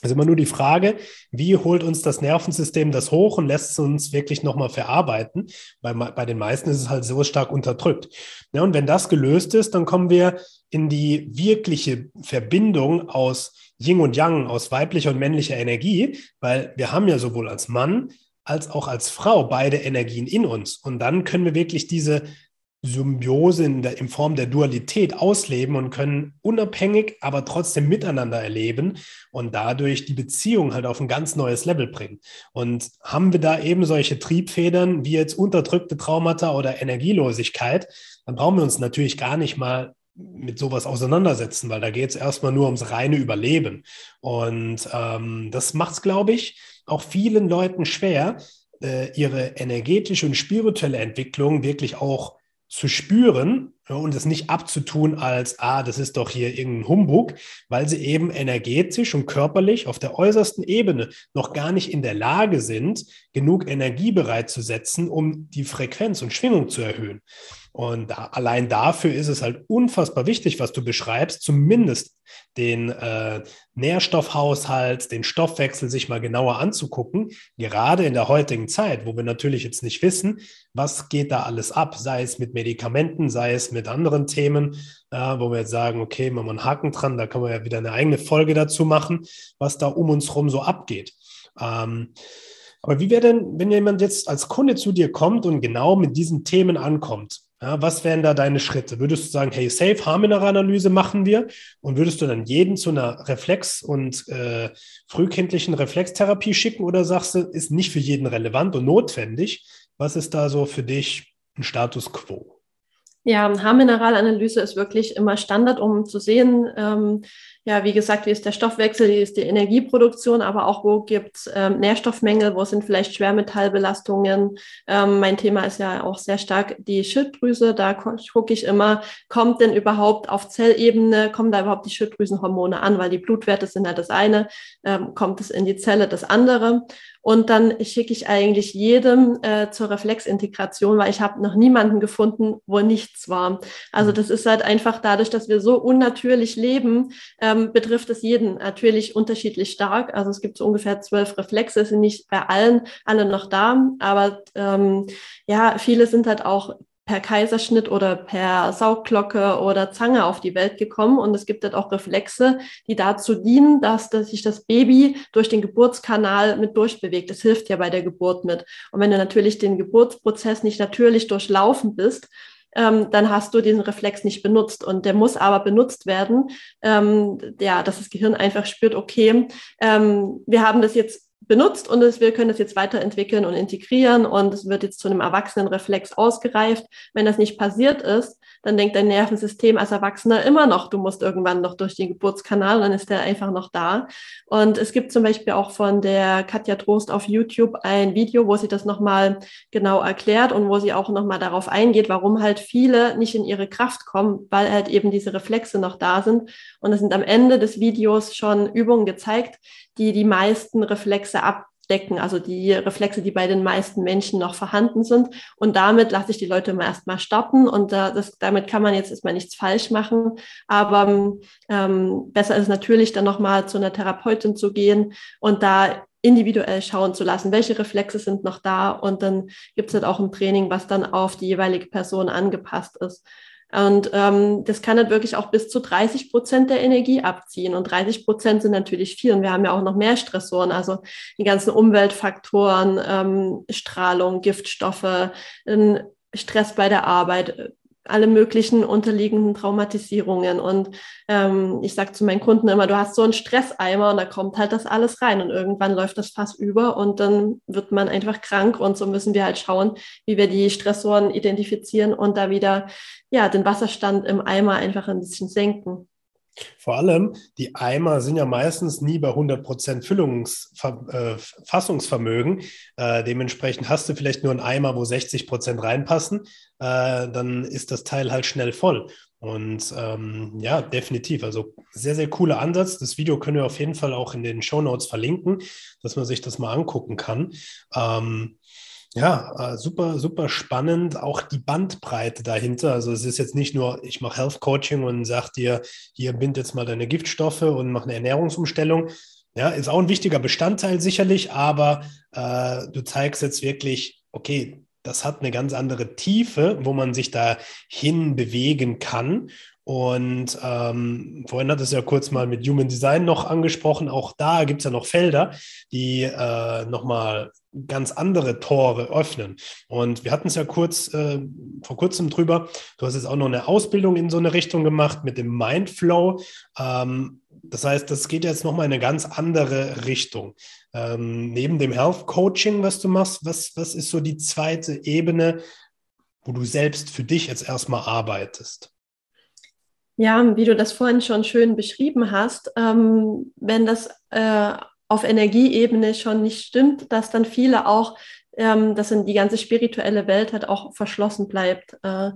Ist immer nur die Frage, wie holt uns das Nervensystem das hoch und lässt es uns wirklich nochmal verarbeiten? Bei, bei den meisten ist es halt so stark unterdrückt. Ja, und wenn das gelöst ist, dann kommen wir in die wirkliche Verbindung aus Yin und Yang, aus weiblicher und männlicher Energie, weil wir haben ja sowohl als Mann als auch als Frau beide Energien in uns. Und dann können wir wirklich diese Symbiose in, der, in Form der Dualität ausleben und können unabhängig, aber trotzdem miteinander erleben und dadurch die Beziehung halt auf ein ganz neues Level bringen. Und haben wir da eben solche Triebfedern wie jetzt unterdrückte Traumata oder Energielosigkeit, dann brauchen wir uns natürlich gar nicht mal mit sowas auseinandersetzen, weil da geht es erstmal nur ums reine Überleben. Und ähm, das macht es, glaube ich, auch vielen Leuten schwer, äh, ihre energetische und spirituelle Entwicklung wirklich auch zu spüren und es nicht abzutun als, ah, das ist doch hier irgendein Humbug, weil sie eben energetisch und körperlich auf der äußersten Ebene noch gar nicht in der Lage sind, genug Energie bereitzusetzen, um die Frequenz und Schwingung zu erhöhen. Und da, allein dafür ist es halt unfassbar wichtig, was du beschreibst, zumindest den äh, Nährstoffhaushalt, den Stoffwechsel sich mal genauer anzugucken, gerade in der heutigen Zeit, wo wir natürlich jetzt nicht wissen, was geht da alles ab, sei es mit Medikamenten, sei es mit anderen Themen, äh, wo wir jetzt sagen, okay, machen wir einen Haken dran, da können wir ja wieder eine eigene Folge dazu machen, was da um uns herum so abgeht. Ähm, aber wie wäre denn, wenn jemand jetzt als Kunde zu dir kommt und genau mit diesen Themen ankommt? Ja, was wären da deine Schritte? Würdest du sagen, hey, Safe Haarmineralanalyse machen wir und würdest du dann jeden zu einer Reflex- und äh, frühkindlichen Reflextherapie schicken oder sagst du, ist nicht für jeden relevant und notwendig? Was ist da so für dich ein Status quo? Ja, Haarmineralanalyse ist wirklich immer Standard, um zu sehen, ähm, ja, wie gesagt, wie ist der Stoffwechsel, wie ist die Energieproduktion, aber auch wo gibt es ähm, Nährstoffmängel, wo sind vielleicht Schwermetallbelastungen. Ähm, mein Thema ist ja auch sehr stark die Schilddrüse. Da gucke ich immer, kommt denn überhaupt auf Zellebene, kommen da überhaupt die Schilddrüsenhormone an, weil die Blutwerte sind ja das eine, ähm, kommt es in die Zelle das andere. Und dann schicke ich eigentlich jedem äh, zur Reflexintegration, weil ich habe noch niemanden gefunden, wo nicht nichts war. Also mhm. das ist halt einfach dadurch, dass wir so unnatürlich leben, ähm, betrifft es jeden natürlich unterschiedlich stark. Also es gibt so ungefähr zwölf Reflexe, sind nicht bei allen alle noch da, aber ähm, ja, viele sind halt auch per Kaiserschnitt oder per Saugglocke oder Zange auf die Welt gekommen. Und es gibt halt auch Reflexe, die dazu dienen, dass, dass sich das Baby durch den Geburtskanal mit durchbewegt. Das hilft ja bei der Geburt mit. Und wenn du natürlich den Geburtsprozess nicht natürlich durchlaufen bist, ähm, dann hast du diesen Reflex nicht benutzt. Und der muss aber benutzt werden, ähm, ja, dass das Gehirn einfach spürt, okay, ähm, wir haben das jetzt benutzt und es, wir können das jetzt weiterentwickeln und integrieren und es wird jetzt zu einem Erwachsenenreflex ausgereift. Wenn das nicht passiert ist, dann denkt dein Nervensystem als Erwachsener immer noch, du musst irgendwann noch durch den Geburtskanal, dann ist der einfach noch da. Und es gibt zum Beispiel auch von der Katja Trost auf YouTube ein Video, wo sie das nochmal genau erklärt und wo sie auch nochmal darauf eingeht, warum halt viele nicht in ihre Kraft kommen, weil halt eben diese Reflexe noch da sind. Und es sind am Ende des Videos schon Übungen gezeigt, die die meisten Reflexe abdecken, also die Reflexe, die bei den meisten Menschen noch vorhanden sind. Und damit lasse ich die Leute immer erstmal starten und äh, das, damit kann man jetzt erstmal nichts falsch machen. Aber ähm, besser ist natürlich dann nochmal zu einer Therapeutin zu gehen und da individuell schauen zu lassen, welche Reflexe sind noch da und dann gibt es halt auch ein Training, was dann auf die jeweilige Person angepasst ist. Und ähm, das kann dann wirklich auch bis zu 30 Prozent der Energie abziehen. Und 30 Prozent sind natürlich viel. Und wir haben ja auch noch mehr Stressoren, also die ganzen Umweltfaktoren, ähm, Strahlung, Giftstoffe, Stress bei der Arbeit, alle möglichen unterliegenden Traumatisierungen. Und ähm, ich sage zu meinen Kunden immer, du hast so einen Stresseimer und da kommt halt das alles rein und irgendwann läuft das Fass über und dann wird man einfach krank. Und so müssen wir halt schauen, wie wir die Stressoren identifizieren und da wieder ja den Wasserstand im Eimer einfach ein bisschen senken. Vor allem, die Eimer sind ja meistens nie bei 100% Füllungsver äh. Äh, dementsprechend hast du vielleicht nur einen Eimer, wo 60% reinpassen. Äh, dann ist das Teil halt schnell voll. Und ähm, ja, definitiv. Also sehr, sehr cooler Ansatz. Das Video können wir auf jeden Fall auch in den Show Notes verlinken, dass man sich das mal angucken kann. Ähm, ja, äh, super, super spannend. Auch die Bandbreite dahinter. Also es ist jetzt nicht nur, ich mache Health Coaching und sage dir, hier bind jetzt mal deine Giftstoffe und mach eine Ernährungsumstellung. Ja, ist auch ein wichtiger Bestandteil sicherlich, aber äh, du zeigst jetzt wirklich, okay, das hat eine ganz andere Tiefe, wo man sich da hin bewegen kann. Und ähm, vorhin hat es ja kurz mal mit Human Design noch angesprochen. Auch da gibt es ja noch Felder, die äh, nochmal ganz andere Tore öffnen. Und wir hatten es ja kurz äh, vor kurzem drüber. Du hast jetzt auch noch eine Ausbildung in so eine Richtung gemacht mit dem Mindflow. Ähm, das heißt, das geht jetzt nochmal in eine ganz andere Richtung. Ähm, neben dem Health Coaching, was du machst, was, was ist so die zweite Ebene, wo du selbst für dich jetzt erstmal arbeitest? Ja, wie du das vorhin schon schön beschrieben hast, ähm, wenn das äh, auf Energieebene schon nicht stimmt, dass dann viele auch, ähm, dass dann die ganze spirituelle Welt halt auch verschlossen bleibt. Äh,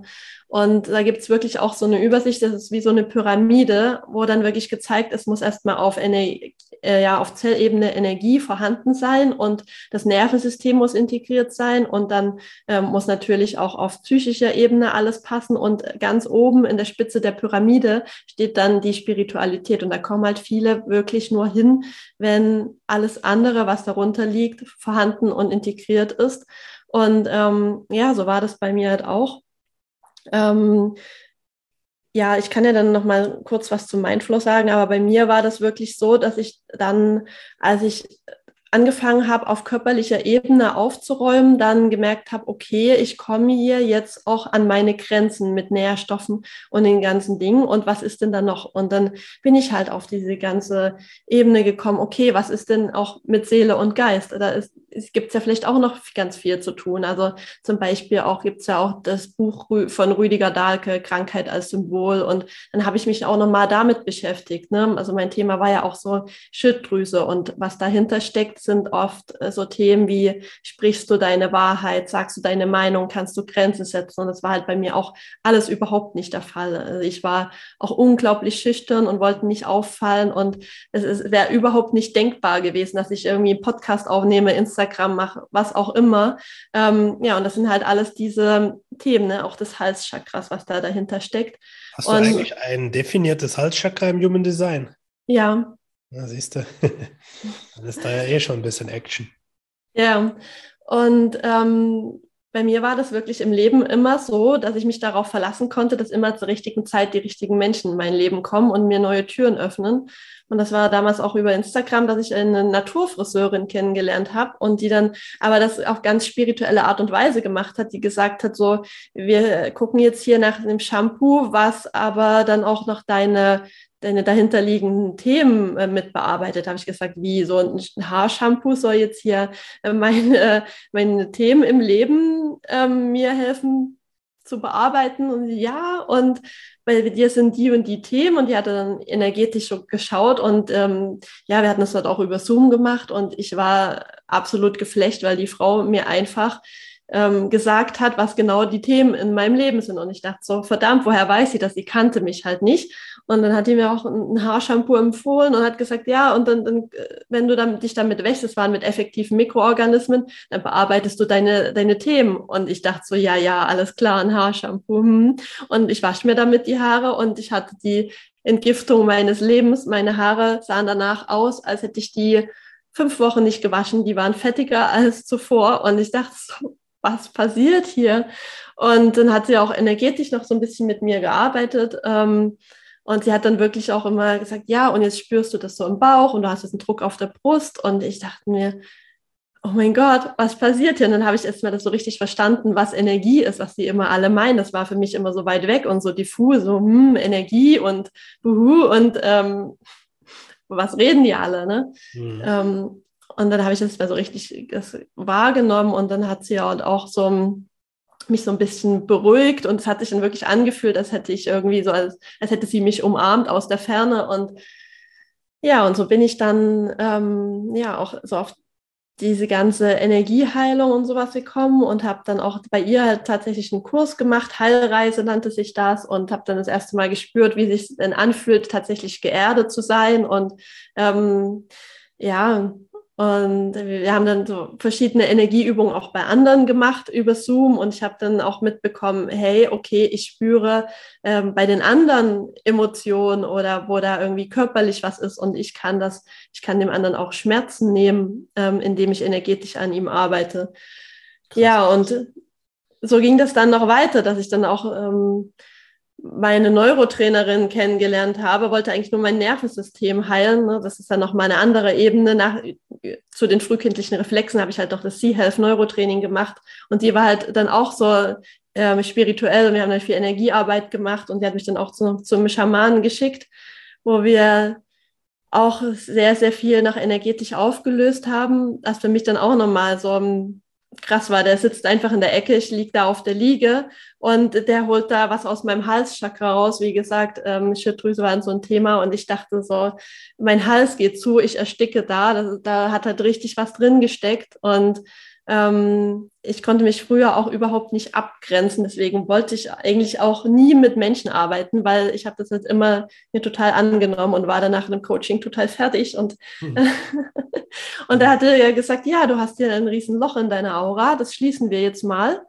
und da gibt's wirklich auch so eine Übersicht, das ist wie so eine Pyramide, wo dann wirklich gezeigt ist, muss erstmal auf, Energie, äh, ja, auf Zellebene Energie vorhanden sein und das Nervensystem muss integriert sein und dann ähm, muss natürlich auch auf psychischer Ebene alles passen und ganz oben in der Spitze der Pyramide steht dann die Spiritualität und da kommen halt viele wirklich nur hin, wenn alles andere, was darunter liegt, vorhanden und integriert ist. Und ähm, ja, so war das bei mir halt auch. Ähm, ja, ich kann ja dann noch mal kurz was zum Mindflow sagen, aber bei mir war das wirklich so, dass ich dann, als ich angefangen habe, auf körperlicher Ebene aufzuräumen, dann gemerkt habe, okay, ich komme hier jetzt auch an meine Grenzen mit Nährstoffen und den ganzen Dingen. Und was ist denn da noch? Und dann bin ich halt auf diese ganze Ebene gekommen, okay, was ist denn auch mit Seele und Geist? Da ist, es ja vielleicht auch noch ganz viel zu tun. Also zum Beispiel auch gibt es ja auch das Buch von Rüdiger Dahlke, Krankheit als Symbol. Und dann habe ich mich auch nochmal damit beschäftigt. Ne? Also mein Thema war ja auch so Schilddrüse und was dahinter steckt, sind oft äh, so Themen wie, sprichst du deine Wahrheit, sagst du deine Meinung, kannst du Grenzen setzen? Und das war halt bei mir auch alles überhaupt nicht der Fall. Also ich war auch unglaublich schüchtern und wollte nicht auffallen und es wäre überhaupt nicht denkbar gewesen, dass ich irgendwie einen Podcast aufnehme, Instagram mache, was auch immer. Ähm, ja, und das sind halt alles diese Themen, ne? auch das Halschakras, was da dahinter steckt. Hast und, du eigentlich ein definiertes Halschakra im Human Design? Ja. Na, siehst du, dann ist da ja eh schon ein bisschen Action. Ja, und ähm, bei mir war das wirklich im Leben immer so, dass ich mich darauf verlassen konnte, dass immer zur richtigen Zeit die richtigen Menschen in mein Leben kommen und mir neue Türen öffnen. Und das war damals auch über Instagram, dass ich eine Naturfriseurin kennengelernt habe und die dann aber das auf ganz spirituelle Art und Weise gemacht hat, die gesagt hat, so, wir gucken jetzt hier nach dem Shampoo, was aber dann auch noch deine deine dahinterliegenden Themen äh, mit bearbeitet. Habe ich gesagt, wie so ein Haarshampoo soll jetzt hier äh, meine, meine Themen im Leben ähm, mir helfen zu bearbeiten. Und ja, und bei dir sind die und die Themen und die hatte dann energetisch geschaut und ähm, ja, wir hatten das dort auch über Zoom gemacht und ich war absolut geflecht, weil die Frau mir einfach ähm, gesagt hat, was genau die Themen in meinem Leben sind. Und ich dachte so, verdammt, woher weiß sie das? Sie kannte mich halt nicht. Und dann hat die mir auch ein Haarshampoo empfohlen und hat gesagt, ja, und dann, dann wenn du dann, dich damit wäschst, das waren mit effektiven Mikroorganismen, dann bearbeitest du deine, deine Themen. Und ich dachte so, ja, ja, alles klar, ein Haarshampoo. Hm. Und ich wasche mir damit die Haare und ich hatte die Entgiftung meines Lebens. Meine Haare sahen danach aus, als hätte ich die fünf Wochen nicht gewaschen. Die waren fettiger als zuvor. Und ich dachte so, was passiert hier? Und dann hat sie auch energetisch noch so ein bisschen mit mir gearbeitet. Ähm, und sie hat dann wirklich auch immer gesagt, ja, und jetzt spürst du das so im Bauch und du hast jetzt einen Druck auf der Brust. Und ich dachte mir, oh mein Gott, was passiert hier? Und dann habe ich erstmal das so richtig verstanden, was Energie ist, was sie immer alle meinen. Das war für mich immer so weit weg und so diffus, so hm, Energie und buhu und ähm, was reden die alle, ne? Mhm. Ähm, und dann habe ich das mal so richtig das wahrgenommen und dann hat sie ja auch so mich so ein bisschen beruhigt und es hat sich dann wirklich angefühlt, als hätte ich irgendwie so, als, als hätte sie mich umarmt aus der Ferne. Und ja, und so bin ich dann ähm, ja auch so auf diese ganze Energieheilung und sowas gekommen und habe dann auch bei ihr halt tatsächlich einen Kurs gemacht, Heilreise nannte sich das und habe dann das erste Mal gespürt, wie sich denn anfühlt, tatsächlich geerdet zu sein. Und ähm, ja, und wir haben dann so verschiedene Energieübungen auch bei anderen gemacht über Zoom. Und ich habe dann auch mitbekommen, hey, okay, ich spüre ähm, bei den anderen Emotionen oder wo da irgendwie körperlich was ist und ich kann das, ich kann dem anderen auch Schmerzen nehmen, ähm, indem ich energetisch an ihm arbeite. Krass. Ja, und so ging das dann noch weiter, dass ich dann auch ähm, meine Neurotrainerin kennengelernt habe, wollte eigentlich nur mein Nervensystem heilen. Ne? Das ist dann noch mal eine andere Ebene. Nach, zu den frühkindlichen Reflexen habe ich halt auch das Sea-Health Neurotraining gemacht. Und die war halt dann auch so ähm, spirituell wir haben dann viel Energiearbeit gemacht und die hat mich dann auch zu, zum Schamanen geschickt, wo wir auch sehr, sehr viel nach energetisch aufgelöst haben, was für mich dann auch nochmal so ein krass war. Der sitzt einfach in der Ecke, ich liege da auf der Liege und der holt da was aus meinem Halschakra raus. Wie gesagt, ähm, Schilddrüse war so ein Thema und ich dachte so, mein Hals geht zu, ich ersticke da. Da, da hat halt richtig was drin gesteckt und ähm, ich konnte mich früher auch überhaupt nicht abgrenzen. Deswegen wollte ich eigentlich auch nie mit Menschen arbeiten, weil ich habe das jetzt immer mir total angenommen und war danach im Coaching total fertig. Und, hm. und er hatte ja gesagt, ja, du hast hier ein riesen Loch in deiner Aura, das schließen wir jetzt mal.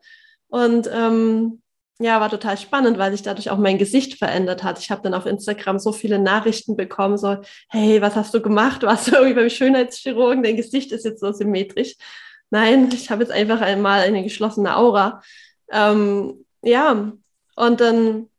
Und ähm, ja, war total spannend, weil sich dadurch auch mein Gesicht verändert hat. Ich habe dann auf Instagram so viele Nachrichten bekommen, so, hey, was hast du gemacht? Warst du irgendwie beim Schönheitschirurgen? Dein Gesicht ist jetzt so symmetrisch nein, ich habe jetzt einfach einmal eine geschlossene Aura. Ähm, ja, und dann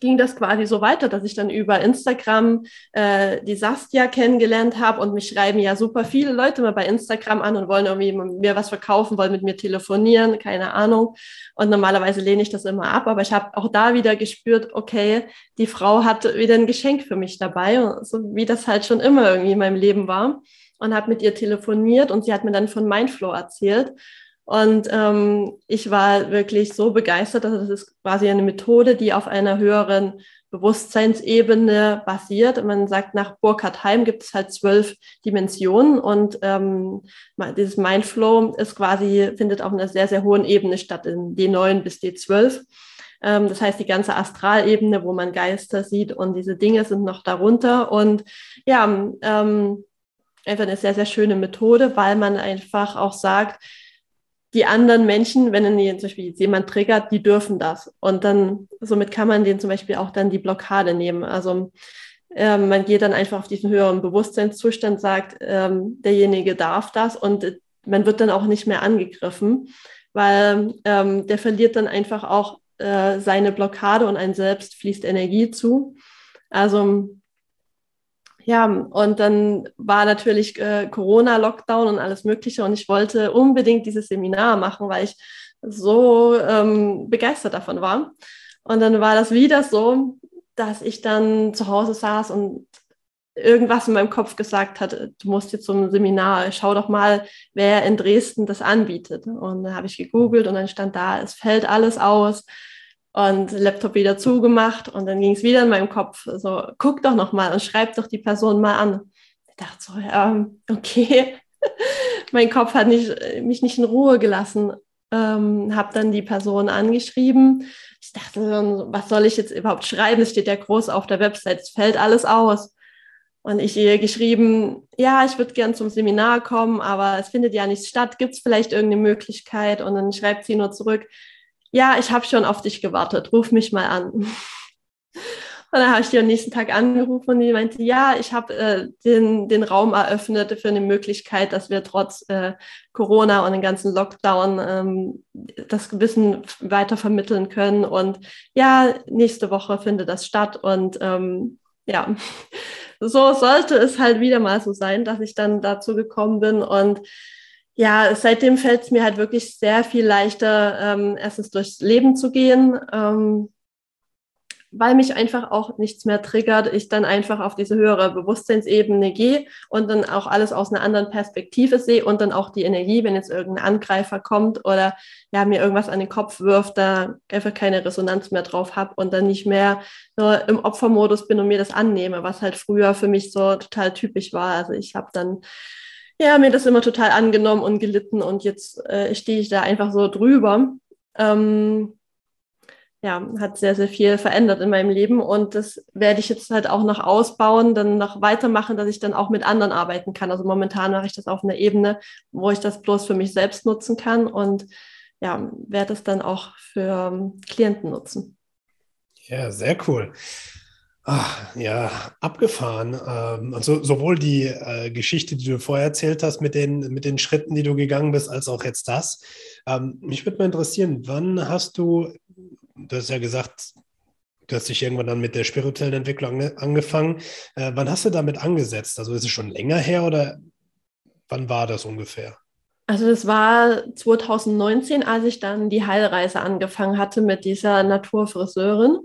ging das quasi so weiter, dass ich dann über Instagram äh, die Sastia kennengelernt habe und mich schreiben ja super viele Leute mal bei Instagram an und wollen irgendwie mir was verkaufen, wollen mit mir telefonieren, keine Ahnung. Und normalerweise lehne ich das immer ab, aber ich habe auch da wieder gespürt, okay, die Frau hat wieder ein Geschenk für mich dabei, so wie das halt schon immer irgendwie in meinem Leben war und habe mit ihr telefoniert und sie hat mir dann von Mindflow erzählt. Und ähm, ich war wirklich so begeistert, dass das ist quasi eine Methode, die auf einer höheren Bewusstseinsebene basiert. Man sagt, nach Burkhard Heim gibt es halt zwölf Dimensionen und ähm, dieses Mindflow ist quasi, findet auf einer sehr, sehr hohen Ebene statt, in D9 bis D12. Ähm, das heißt, die ganze Astralebene, wo man Geister sieht und diese Dinge sind noch darunter. Und ja, ähm, einfach eine sehr, sehr schöne Methode, weil man einfach auch sagt, die anderen Menschen, wenn zum Beispiel jemand triggert, die dürfen das. Und dann, somit kann man denen zum Beispiel auch dann die Blockade nehmen. Also ähm, man geht dann einfach auf diesen höheren Bewusstseinszustand, sagt, ähm, derjenige darf das und man wird dann auch nicht mehr angegriffen, weil ähm, der verliert dann einfach auch äh, seine Blockade und ein Selbst fließt Energie zu. Also ja, und dann war natürlich äh, Corona-Lockdown und alles Mögliche und ich wollte unbedingt dieses Seminar machen, weil ich so ähm, begeistert davon war. Und dann war das wieder so, dass ich dann zu Hause saß und irgendwas in meinem Kopf gesagt hat, du musst jetzt zum Seminar, schau doch mal, wer in Dresden das anbietet. Und dann habe ich gegoogelt und dann stand da, es fällt alles aus und Laptop wieder zugemacht und dann ging es wieder in meinem Kopf so, guck doch noch mal und schreib doch die Person mal an. Ich dachte so, ja, okay. mein Kopf hat nicht, mich nicht in Ruhe gelassen. Ähm, habe dann die Person angeschrieben. Ich dachte, was soll ich jetzt überhaupt schreiben? Es steht ja groß auf der Website, es fällt alles aus. Und ich ihr geschrieben, ja, ich würde gern zum Seminar kommen, aber es findet ja nicht statt. Gibt es vielleicht irgendeine Möglichkeit? Und dann schreibt sie nur zurück, ja, ich habe schon auf dich gewartet, ruf mich mal an. Und dann habe ich die am nächsten Tag angerufen und die meinte, ja, ich habe äh, den, den Raum eröffnet für eine Möglichkeit, dass wir trotz äh, Corona und dem ganzen Lockdown ähm, das Wissen weiter vermitteln können. Und ja, nächste Woche findet das statt. Und ähm, ja, so sollte es halt wieder mal so sein, dass ich dann dazu gekommen bin. Und ja, seitdem fällt es mir halt wirklich sehr viel leichter, ähm, erstens durchs Leben zu gehen, ähm, weil mich einfach auch nichts mehr triggert. Ich dann einfach auf diese höhere Bewusstseinsebene gehe und dann auch alles aus einer anderen Perspektive sehe und dann auch die Energie, wenn jetzt irgendein Angreifer kommt oder ja mir irgendwas an den Kopf wirft, da einfach keine Resonanz mehr drauf habe und dann nicht mehr nur im Opfermodus bin und mir das annehme, was halt früher für mich so total typisch war. Also ich habe dann ja, mir das immer total angenommen und gelitten und jetzt äh, stehe ich da einfach so drüber. Ähm, ja, hat sehr, sehr viel verändert in meinem Leben und das werde ich jetzt halt auch noch ausbauen, dann noch weitermachen, dass ich dann auch mit anderen arbeiten kann. Also momentan mache ich das auf einer Ebene, wo ich das bloß für mich selbst nutzen kann und ja, werde es dann auch für ähm, Klienten nutzen. Ja, sehr cool. Ach, ja, abgefahren. Ähm, also sowohl die äh, Geschichte, die du vorher erzählt hast mit den, mit den Schritten, die du gegangen bist, als auch jetzt das. Ähm, mich würde mal interessieren, wann hast du, du hast ja gesagt, du hast dich irgendwann dann mit der spirituellen Entwicklung ange angefangen. Äh, wann hast du damit angesetzt? Also ist es schon länger her oder wann war das ungefähr? Also das war 2019, als ich dann die Heilreise angefangen hatte mit dieser Naturfriseurin.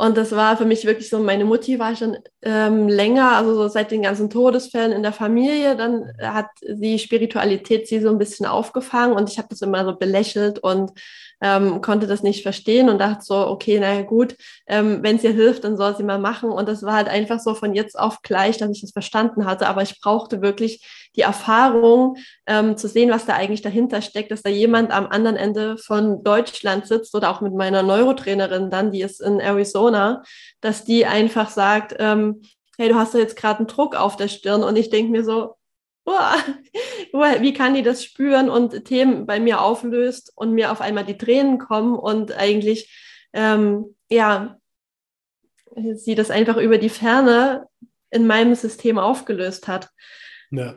Und das war für mich wirklich so, meine Mutti war schon ähm, länger, also so seit den ganzen Todesfällen in der Familie, dann hat die Spiritualität sie so ein bisschen aufgefangen und ich habe das immer so belächelt und ähm, konnte das nicht verstehen und dachte so, okay, naja gut, ähm, wenn es ihr hilft, dann soll sie mal machen. Und das war halt einfach so von jetzt auf gleich, dass ich das verstanden hatte. Aber ich brauchte wirklich die Erfahrung, ähm, zu sehen, was da eigentlich dahinter steckt, dass da jemand am anderen Ende von Deutschland sitzt oder auch mit meiner Neurotrainerin dann, die ist in Arizona, dass die einfach sagt, ähm, hey, du hast da jetzt gerade einen Druck auf der Stirn und ich denke mir so, wie kann die das spüren und Themen bei mir auflöst und mir auf einmal die Tränen kommen und eigentlich, ähm, ja, sie das einfach über die Ferne in meinem System aufgelöst hat. Ja,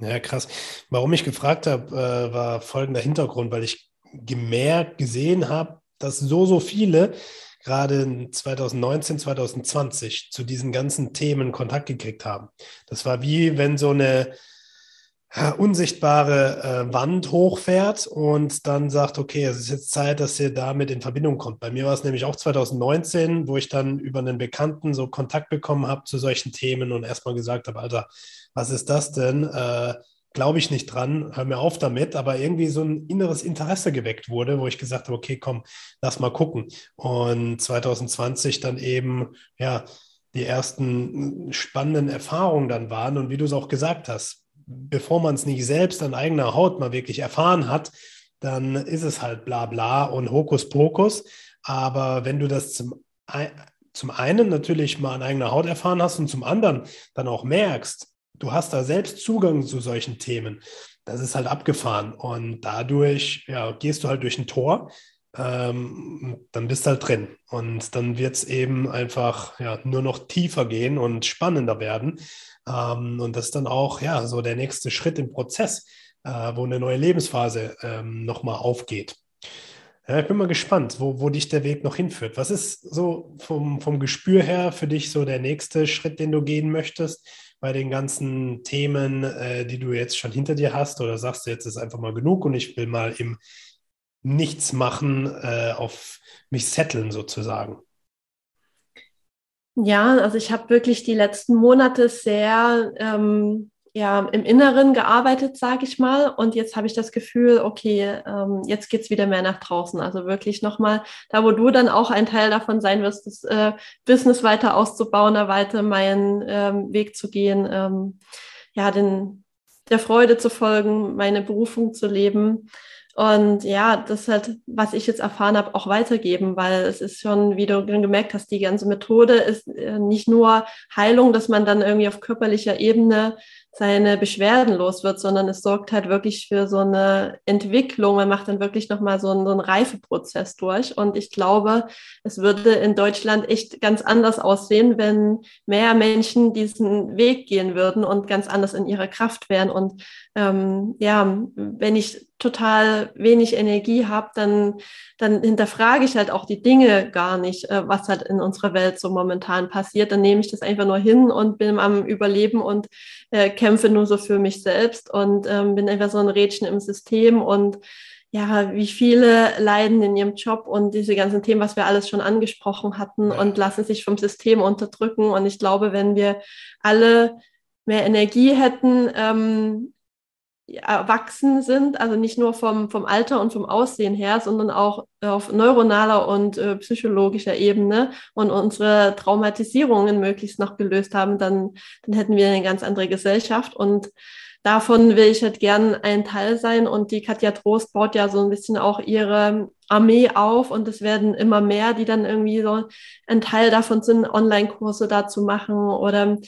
ja krass. Warum ich gefragt habe, äh, war folgender Hintergrund, weil ich gemerkt, gesehen habe, dass so, so viele gerade 2019, 2020 zu diesen ganzen Themen Kontakt gekriegt haben. Das war wie wenn so eine unsichtbare äh, Wand hochfährt und dann sagt, okay, es ist jetzt Zeit, dass ihr damit in Verbindung kommt. Bei mir war es nämlich auch 2019, wo ich dann über einen Bekannten so Kontakt bekommen habe zu solchen Themen und erstmal gesagt habe, Alter, was ist das denn? Äh, Glaube ich nicht dran, hör mir auf damit, aber irgendwie so ein inneres Interesse geweckt wurde, wo ich gesagt habe, okay, komm, lass mal gucken. Und 2020 dann eben, ja, die ersten spannenden Erfahrungen dann waren und wie du es auch gesagt hast, bevor man es nicht selbst an eigener Haut mal wirklich erfahren hat, dann ist es halt bla bla und Hokuspokus. Aber wenn du das zum, zum einen natürlich mal an eigener Haut erfahren hast und zum anderen dann auch merkst, du hast da selbst Zugang zu solchen Themen. Das ist halt abgefahren. Und dadurch ja, gehst du halt durch ein Tor, ähm, dann bist du halt drin. Und dann wird es eben einfach ja, nur noch tiefer gehen und spannender werden. Ähm, und das ist dann auch ja, so der nächste Schritt im Prozess, äh, wo eine neue Lebensphase ähm, nochmal aufgeht. Ja, ich bin mal gespannt, wo, wo dich der Weg noch hinführt. Was ist so vom, vom Gespür her für dich so der nächste Schritt, den du gehen möchtest bei den ganzen Themen, äh, die du jetzt schon hinter dir hast? Oder sagst du, jetzt ist einfach mal genug und ich will mal im Nichts machen, äh, auf mich setteln sozusagen? Ja, also ich habe wirklich die letzten Monate sehr ähm, ja, im Inneren gearbeitet, sage ich mal. Und jetzt habe ich das Gefühl, okay, ähm, jetzt geht's wieder mehr nach draußen. Also wirklich nochmal, da wo du dann auch ein Teil davon sein wirst, das äh, Business weiter auszubauen, da weiter meinen ähm, Weg zu gehen, ähm, ja, den, der Freude zu folgen, meine Berufung zu leben. Und ja, das halt, was ich jetzt erfahren habe, auch weitergeben, weil es ist schon, wie du gemerkt hast, die ganze Methode ist äh, nicht nur Heilung, dass man dann irgendwie auf körperlicher Ebene seine Beschwerden los wird, sondern es sorgt halt wirklich für so eine Entwicklung. Man macht dann wirklich nochmal so einen, so einen Reifeprozess durch. Und ich glaube, es würde in Deutschland echt ganz anders aussehen, wenn mehr Menschen diesen Weg gehen würden und ganz anders in ihrer Kraft wären. Und ähm, ja, wenn ich total wenig Energie habe, dann, dann hinterfrage ich halt auch die Dinge gar nicht, äh, was halt in unserer Welt so momentan passiert. Dann nehme ich das einfach nur hin und bin am Überleben und äh, kämpfe nur so für mich selbst und ähm, bin einfach so ein Rädchen im System und ja, wie viele leiden in ihrem Job und diese ganzen Themen, was wir alles schon angesprochen hatten ja. und lassen sich vom System unterdrücken. Und ich glaube, wenn wir alle mehr Energie hätten, ähm, erwachsen sind, also nicht nur vom, vom Alter und vom Aussehen her, sondern auch auf neuronaler und äh, psychologischer Ebene und unsere Traumatisierungen möglichst noch gelöst haben, dann, dann hätten wir eine ganz andere Gesellschaft. Und davon will ich halt gern ein Teil sein. Und die Katja Trost baut ja so ein bisschen auch ihre Armee auf. Und es werden immer mehr, die dann irgendwie so ein Teil davon sind, Online-Kurse dazu machen oder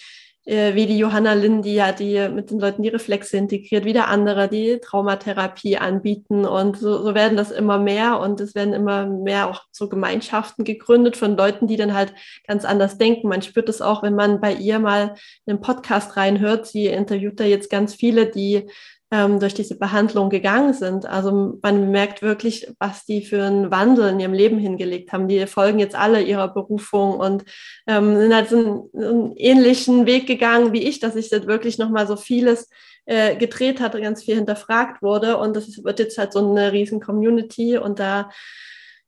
äh, wie die Johanna die ja die mit den Leuten die Reflexe integriert, wieder andere, die Traumatherapie anbieten und so, so werden das immer mehr und es werden immer mehr auch so Gemeinschaften gegründet von Leuten, die dann halt ganz anders denken. Man spürt es auch, wenn man bei ihr mal in den Podcast reinhört. Sie interviewt da jetzt ganz viele, die ähm, durch diese Behandlung gegangen sind. Also man merkt wirklich, was die für einen Wandel in ihrem Leben hingelegt haben. Die folgen jetzt alle ihrer Berufung und ähm, sind halt so einen, einen, ähnlichen Weg gegangen wie ich, dass ich jetzt wirklich nochmal so vieles äh, gedreht hatte, ganz viel hinterfragt wurde. Und das wird jetzt halt so eine riesen Community und da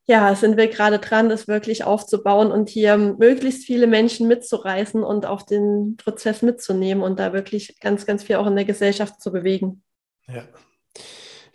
ja, sind wir gerade dran, das wirklich aufzubauen und hier möglichst viele Menschen mitzureißen und auf den Prozess mitzunehmen und da wirklich ganz, ganz viel auch in der Gesellschaft zu bewegen. Ja.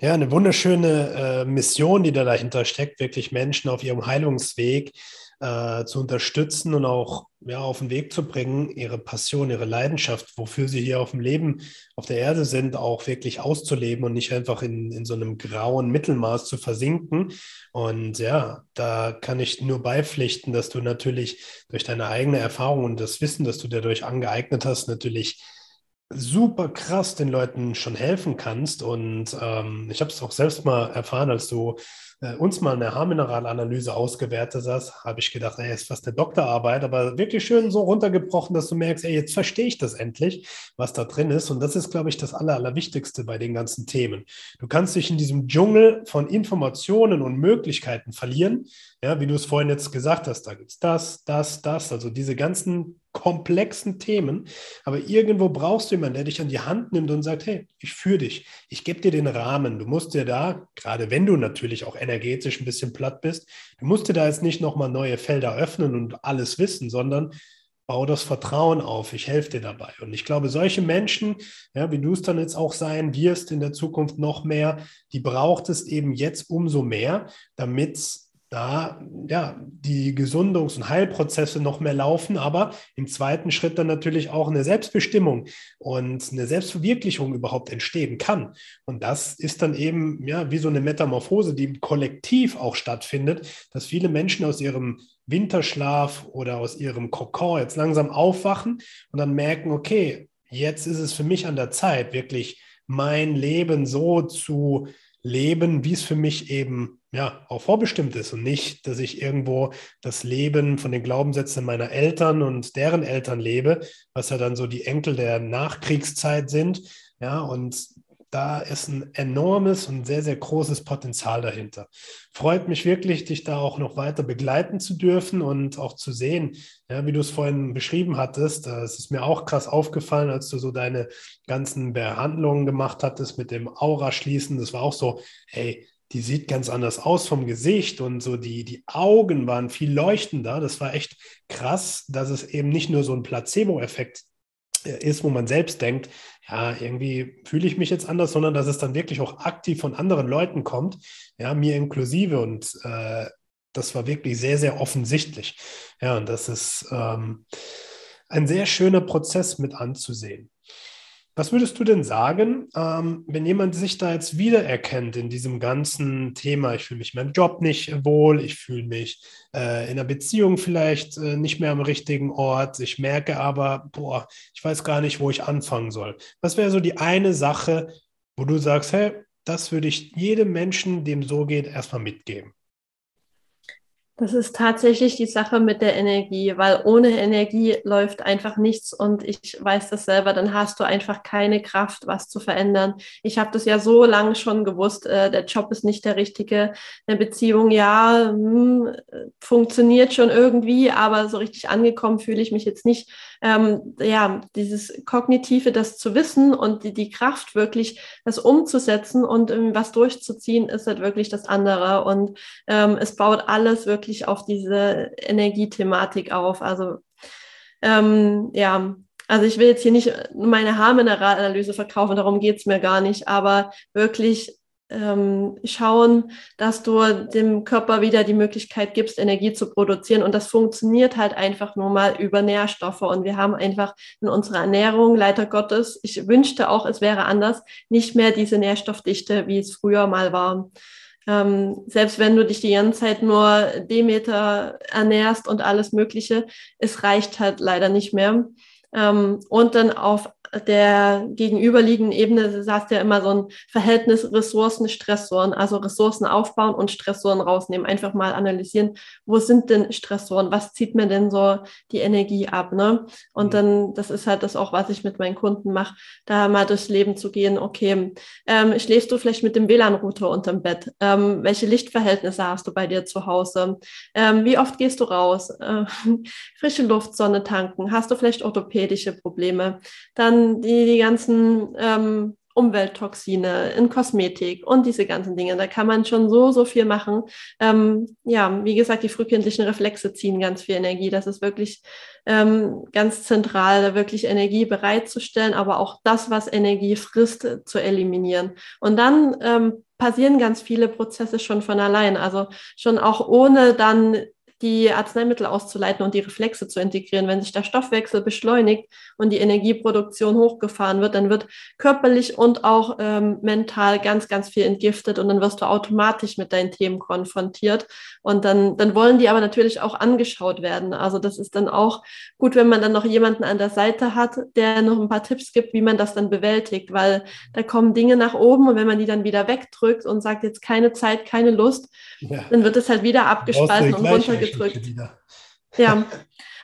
Ja, eine wunderschöne äh, Mission, die da dahinter steckt, wirklich Menschen auf ihrem Heilungsweg äh, zu unterstützen und auch ja, auf den Weg zu bringen, ihre Passion, ihre Leidenschaft, wofür sie hier auf dem Leben, auf der Erde sind, auch wirklich auszuleben und nicht einfach in, in so einem grauen Mittelmaß zu versinken. Und ja, da kann ich nur beipflichten, dass du natürlich durch deine eigene Erfahrung und das Wissen, das du dadurch angeeignet hast, natürlich super krass den Leuten schon helfen kannst. Und ähm, ich habe es auch selbst mal erfahren, als du äh, uns mal eine Haarmineralanalyse ausgewertet hast, habe ich gedacht, ey, ist fast eine Doktorarbeit, aber wirklich schön so runtergebrochen, dass du merkst, ey, jetzt verstehe ich das endlich, was da drin ist. Und das ist, glaube ich, das Aller, Allerwichtigste bei den ganzen Themen. Du kannst dich in diesem Dschungel von Informationen und Möglichkeiten verlieren. Ja, wie du es vorhin jetzt gesagt hast, da gibt es das, das, das, also diese ganzen komplexen Themen. Aber irgendwo brauchst du jemanden, der dich an die Hand nimmt und sagt, hey, ich führe dich, ich gebe dir den Rahmen. Du musst dir da, gerade wenn du natürlich auch energetisch ein bisschen platt bist, du musst dir da jetzt nicht nochmal neue Felder öffnen und alles wissen, sondern bau das Vertrauen auf, ich helfe dir dabei. Und ich glaube, solche Menschen, ja, wie du es dann jetzt auch sein wirst in der Zukunft noch mehr, die braucht es eben jetzt umso mehr, damit da ja, die Gesundungs- und Heilprozesse noch mehr laufen, aber im zweiten Schritt dann natürlich auch eine Selbstbestimmung und eine Selbstverwirklichung überhaupt entstehen kann. Und das ist dann eben ja wie so eine Metamorphose, die Kollektiv auch stattfindet, dass viele Menschen aus ihrem Winterschlaf oder aus ihrem Kokon jetzt langsam aufwachen und dann merken, okay, jetzt ist es für mich an der Zeit, wirklich mein Leben so zu leben, wie es für mich eben ja auch vorbestimmt ist und nicht, dass ich irgendwo das Leben von den Glaubenssätzen meiner Eltern und deren Eltern lebe, was ja dann so die Enkel der Nachkriegszeit sind. Ja, und da ist ein enormes und sehr, sehr großes Potenzial dahinter. Freut mich wirklich, dich da auch noch weiter begleiten zu dürfen und auch zu sehen, ja, wie du es vorhin beschrieben hattest. Es ist mir auch krass aufgefallen, als du so deine ganzen Behandlungen gemacht hattest mit dem Aura-Schließen. Das war auch so, hey, die sieht ganz anders aus vom Gesicht und so die, die Augen waren viel leuchtender. Das war echt krass, dass es eben nicht nur so ein Placebo-Effekt ist, wo man selbst denkt, ja, irgendwie fühle ich mich jetzt anders, sondern dass es dann wirklich auch aktiv von anderen Leuten kommt, ja, mir inklusive. Und äh, das war wirklich sehr, sehr offensichtlich. Ja, und das ist ähm, ein sehr schöner Prozess mit anzusehen. Was würdest du denn sagen, ähm, wenn jemand sich da jetzt wiedererkennt in diesem ganzen Thema? Ich fühle mich in meinem Job nicht wohl, ich fühle mich äh, in einer Beziehung vielleicht äh, nicht mehr am richtigen Ort. Ich merke aber, boah, ich weiß gar nicht, wo ich anfangen soll. Was wäre so die eine Sache, wo du sagst, hey, das würde ich jedem Menschen, dem so geht, erstmal mitgeben? Das ist tatsächlich die Sache mit der Energie, weil ohne Energie läuft einfach nichts und ich weiß das selber, dann hast du einfach keine Kraft, was zu verändern. Ich habe das ja so lange schon gewusst, äh, der Job ist nicht der richtige, eine Beziehung, ja, hm, funktioniert schon irgendwie, aber so richtig angekommen fühle ich mich jetzt nicht. Ähm, ja, dieses Kognitive, das zu wissen und die, die Kraft wirklich, das umzusetzen und ähm, was durchzuziehen, ist halt wirklich das andere und ähm, es baut alles wirklich auf diese Energiethematik auf. Also ähm, ja, also ich will jetzt hier nicht meine Haarmineralanalyse verkaufen, darum geht es mir gar nicht, aber wirklich ähm, schauen, dass du dem Körper wieder die Möglichkeit gibst, Energie zu produzieren. Und das funktioniert halt einfach nur mal über Nährstoffe. Und wir haben einfach in unserer Ernährung, leider Gottes, ich wünschte auch, es wäre anders, nicht mehr diese Nährstoffdichte, wie es früher mal war. Ähm, selbst wenn du dich die ganze Zeit nur Demeter ernährst und alles Mögliche, es reicht halt leider nicht mehr. Ähm, und dann auf der gegenüberliegenden Ebene, du sagst ja immer so ein Verhältnis Ressourcen, Stressoren, also Ressourcen aufbauen und Stressoren rausnehmen. Einfach mal analysieren, wo sind denn Stressoren? Was zieht mir denn so die Energie ab? Ne? Und mhm. dann, das ist halt das auch, was ich mit meinen Kunden mache, da mal durchs Leben zu gehen. Okay, ähm, schläfst du vielleicht mit dem WLAN-Router unterm Bett? Ähm, welche Lichtverhältnisse hast du bei dir zu Hause? Ähm, wie oft gehst du raus? Äh, frische Luft, Sonne tanken? Hast du vielleicht orthopädische Probleme? Dann die, die ganzen ähm, Umwelttoxine in Kosmetik und diese ganzen Dinge. Da kann man schon so, so viel machen. Ähm, ja, wie gesagt, die frühkindlichen Reflexe ziehen ganz viel Energie. Das ist wirklich ähm, ganz zentral, da wirklich Energie bereitzustellen, aber auch das, was Energie frisst, zu eliminieren. Und dann ähm, passieren ganz viele Prozesse schon von allein. Also schon auch ohne dann die Arzneimittel auszuleiten und die Reflexe zu integrieren. Wenn sich der Stoffwechsel beschleunigt und die Energieproduktion hochgefahren wird, dann wird körperlich und auch ähm, mental ganz, ganz viel entgiftet und dann wirst du automatisch mit deinen Themen konfrontiert. Und dann, dann wollen die aber natürlich auch angeschaut werden. Also das ist dann auch gut, wenn man dann noch jemanden an der Seite hat, der noch ein paar Tipps gibt, wie man das dann bewältigt, weil da kommen Dinge nach oben und wenn man die dann wieder wegdrückt und sagt jetzt keine Zeit, keine Lust, ja. dann wird es halt wieder abgespalten und runtergezogen gedrückt. Ja,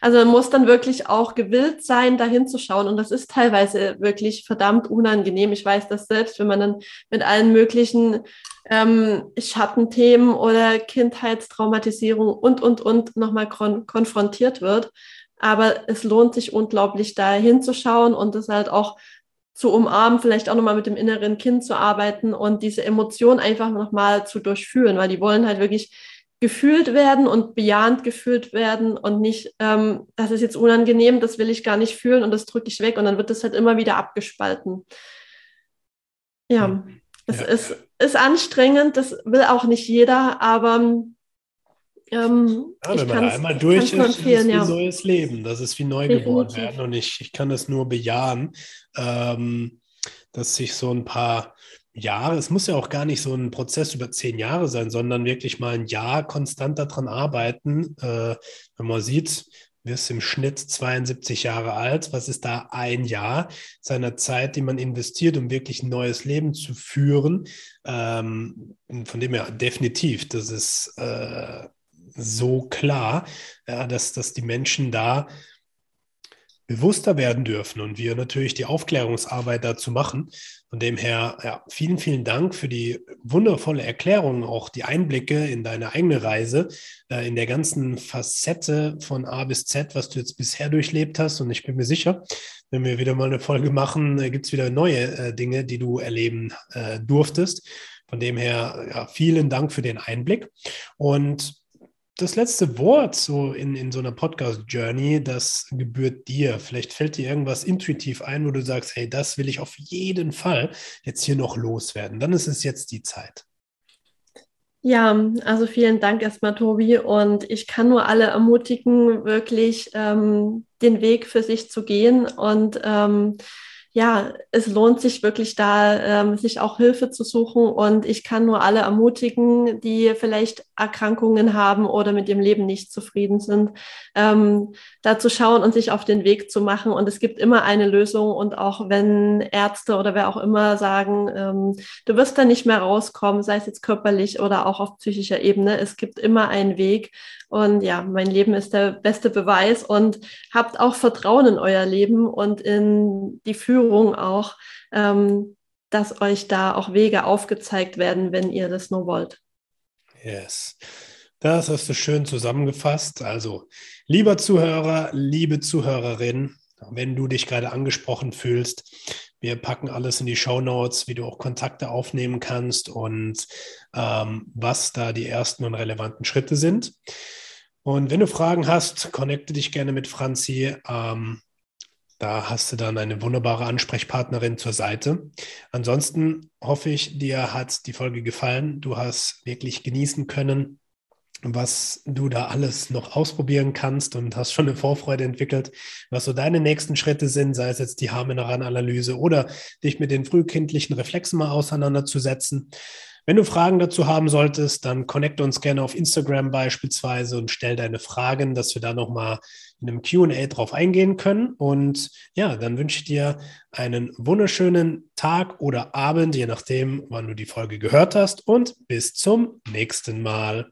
also man muss dann wirklich auch gewillt sein, da hinzuschauen. Und das ist teilweise wirklich verdammt unangenehm. Ich weiß das selbst, wenn man dann mit allen möglichen ähm, Schattenthemen oder Kindheitstraumatisierung und, und, und nochmal kon konfrontiert wird. Aber es lohnt sich unglaublich, da hinzuschauen und es halt auch zu umarmen, vielleicht auch nochmal mit dem inneren Kind zu arbeiten und diese Emotion einfach nochmal zu durchführen, weil die wollen halt wirklich gefühlt werden und bejahend gefühlt werden und nicht, ähm, das ist jetzt unangenehm, das will ich gar nicht fühlen und das drücke ich weg und dann wird das halt immer wieder abgespalten. Ja, es ja. Ist, ist anstrengend, das will auch nicht jeder, aber ähm, ja, wenn man einmal durch ist, ist es wie ja. neues Leben. Das ist wie neu geboren werden. Und ich, ich kann das nur bejahen, ähm, dass sich so ein paar Jahre, es muss ja auch gar nicht so ein Prozess über zehn Jahre sein, sondern wirklich mal ein Jahr konstant daran arbeiten. Äh, wenn man sieht, wirst im Schnitt 72 Jahre alt. Was ist da ein Jahr seiner Zeit, die man investiert, um wirklich ein neues Leben zu führen? Ähm, von dem her definitiv, das ist äh, so klar, ja, dass, dass die Menschen da bewusster werden dürfen und wir natürlich die Aufklärungsarbeit dazu machen. Von dem her, ja, vielen, vielen Dank für die wundervolle Erklärung, auch die Einblicke in deine eigene Reise, äh, in der ganzen Facette von A bis Z, was du jetzt bisher durchlebt hast. Und ich bin mir sicher, wenn wir wieder mal eine Folge machen, äh, gibt es wieder neue äh, Dinge, die du erleben äh, durftest. Von dem her, ja, vielen Dank für den Einblick. Und das letzte Wort so in, in so einer Podcast-Journey, das gebührt dir. Vielleicht fällt dir irgendwas intuitiv ein, wo du sagst, hey, das will ich auf jeden Fall jetzt hier noch loswerden. Dann ist es jetzt die Zeit. Ja, also vielen Dank erstmal, Tobi. Und ich kann nur alle ermutigen, wirklich ähm, den Weg für sich zu gehen und ähm, ja, es lohnt sich wirklich da, ähm, sich auch Hilfe zu suchen. Und ich kann nur alle ermutigen, die vielleicht Erkrankungen haben oder mit ihrem Leben nicht zufrieden sind, ähm, da zu schauen und sich auf den Weg zu machen. Und es gibt immer eine Lösung. Und auch wenn Ärzte oder wer auch immer sagen, ähm, du wirst da nicht mehr rauskommen, sei es jetzt körperlich oder auch auf psychischer Ebene, es gibt immer einen Weg. Und ja, mein Leben ist der beste Beweis und habt auch Vertrauen in euer Leben und in die Führung auch, ähm, dass euch da auch Wege aufgezeigt werden, wenn ihr das nur wollt. Yes. Das hast du schön zusammengefasst. Also, lieber Zuhörer, liebe Zuhörerin, wenn du dich gerade angesprochen fühlst, wir packen alles in die Show Notes, wie du auch Kontakte aufnehmen kannst und ähm, was da die ersten und relevanten Schritte sind. Und wenn du Fragen hast, connecte dich gerne mit Franzi. Ähm, da hast du dann eine wunderbare Ansprechpartnerin zur Seite. Ansonsten hoffe ich, dir hat die Folge gefallen. Du hast wirklich genießen können, was du da alles noch ausprobieren kannst und hast schon eine Vorfreude entwickelt, was so deine nächsten Schritte sind, sei es jetzt die Haarmineralanalyse oder dich mit den frühkindlichen Reflexen mal auseinanderzusetzen. Wenn du Fragen dazu haben solltest, dann connecte uns gerne auf Instagram beispielsweise und stell deine Fragen, dass wir da nochmal in einem QA drauf eingehen können. Und ja, dann wünsche ich dir einen wunderschönen Tag oder Abend, je nachdem, wann du die Folge gehört hast. Und bis zum nächsten Mal.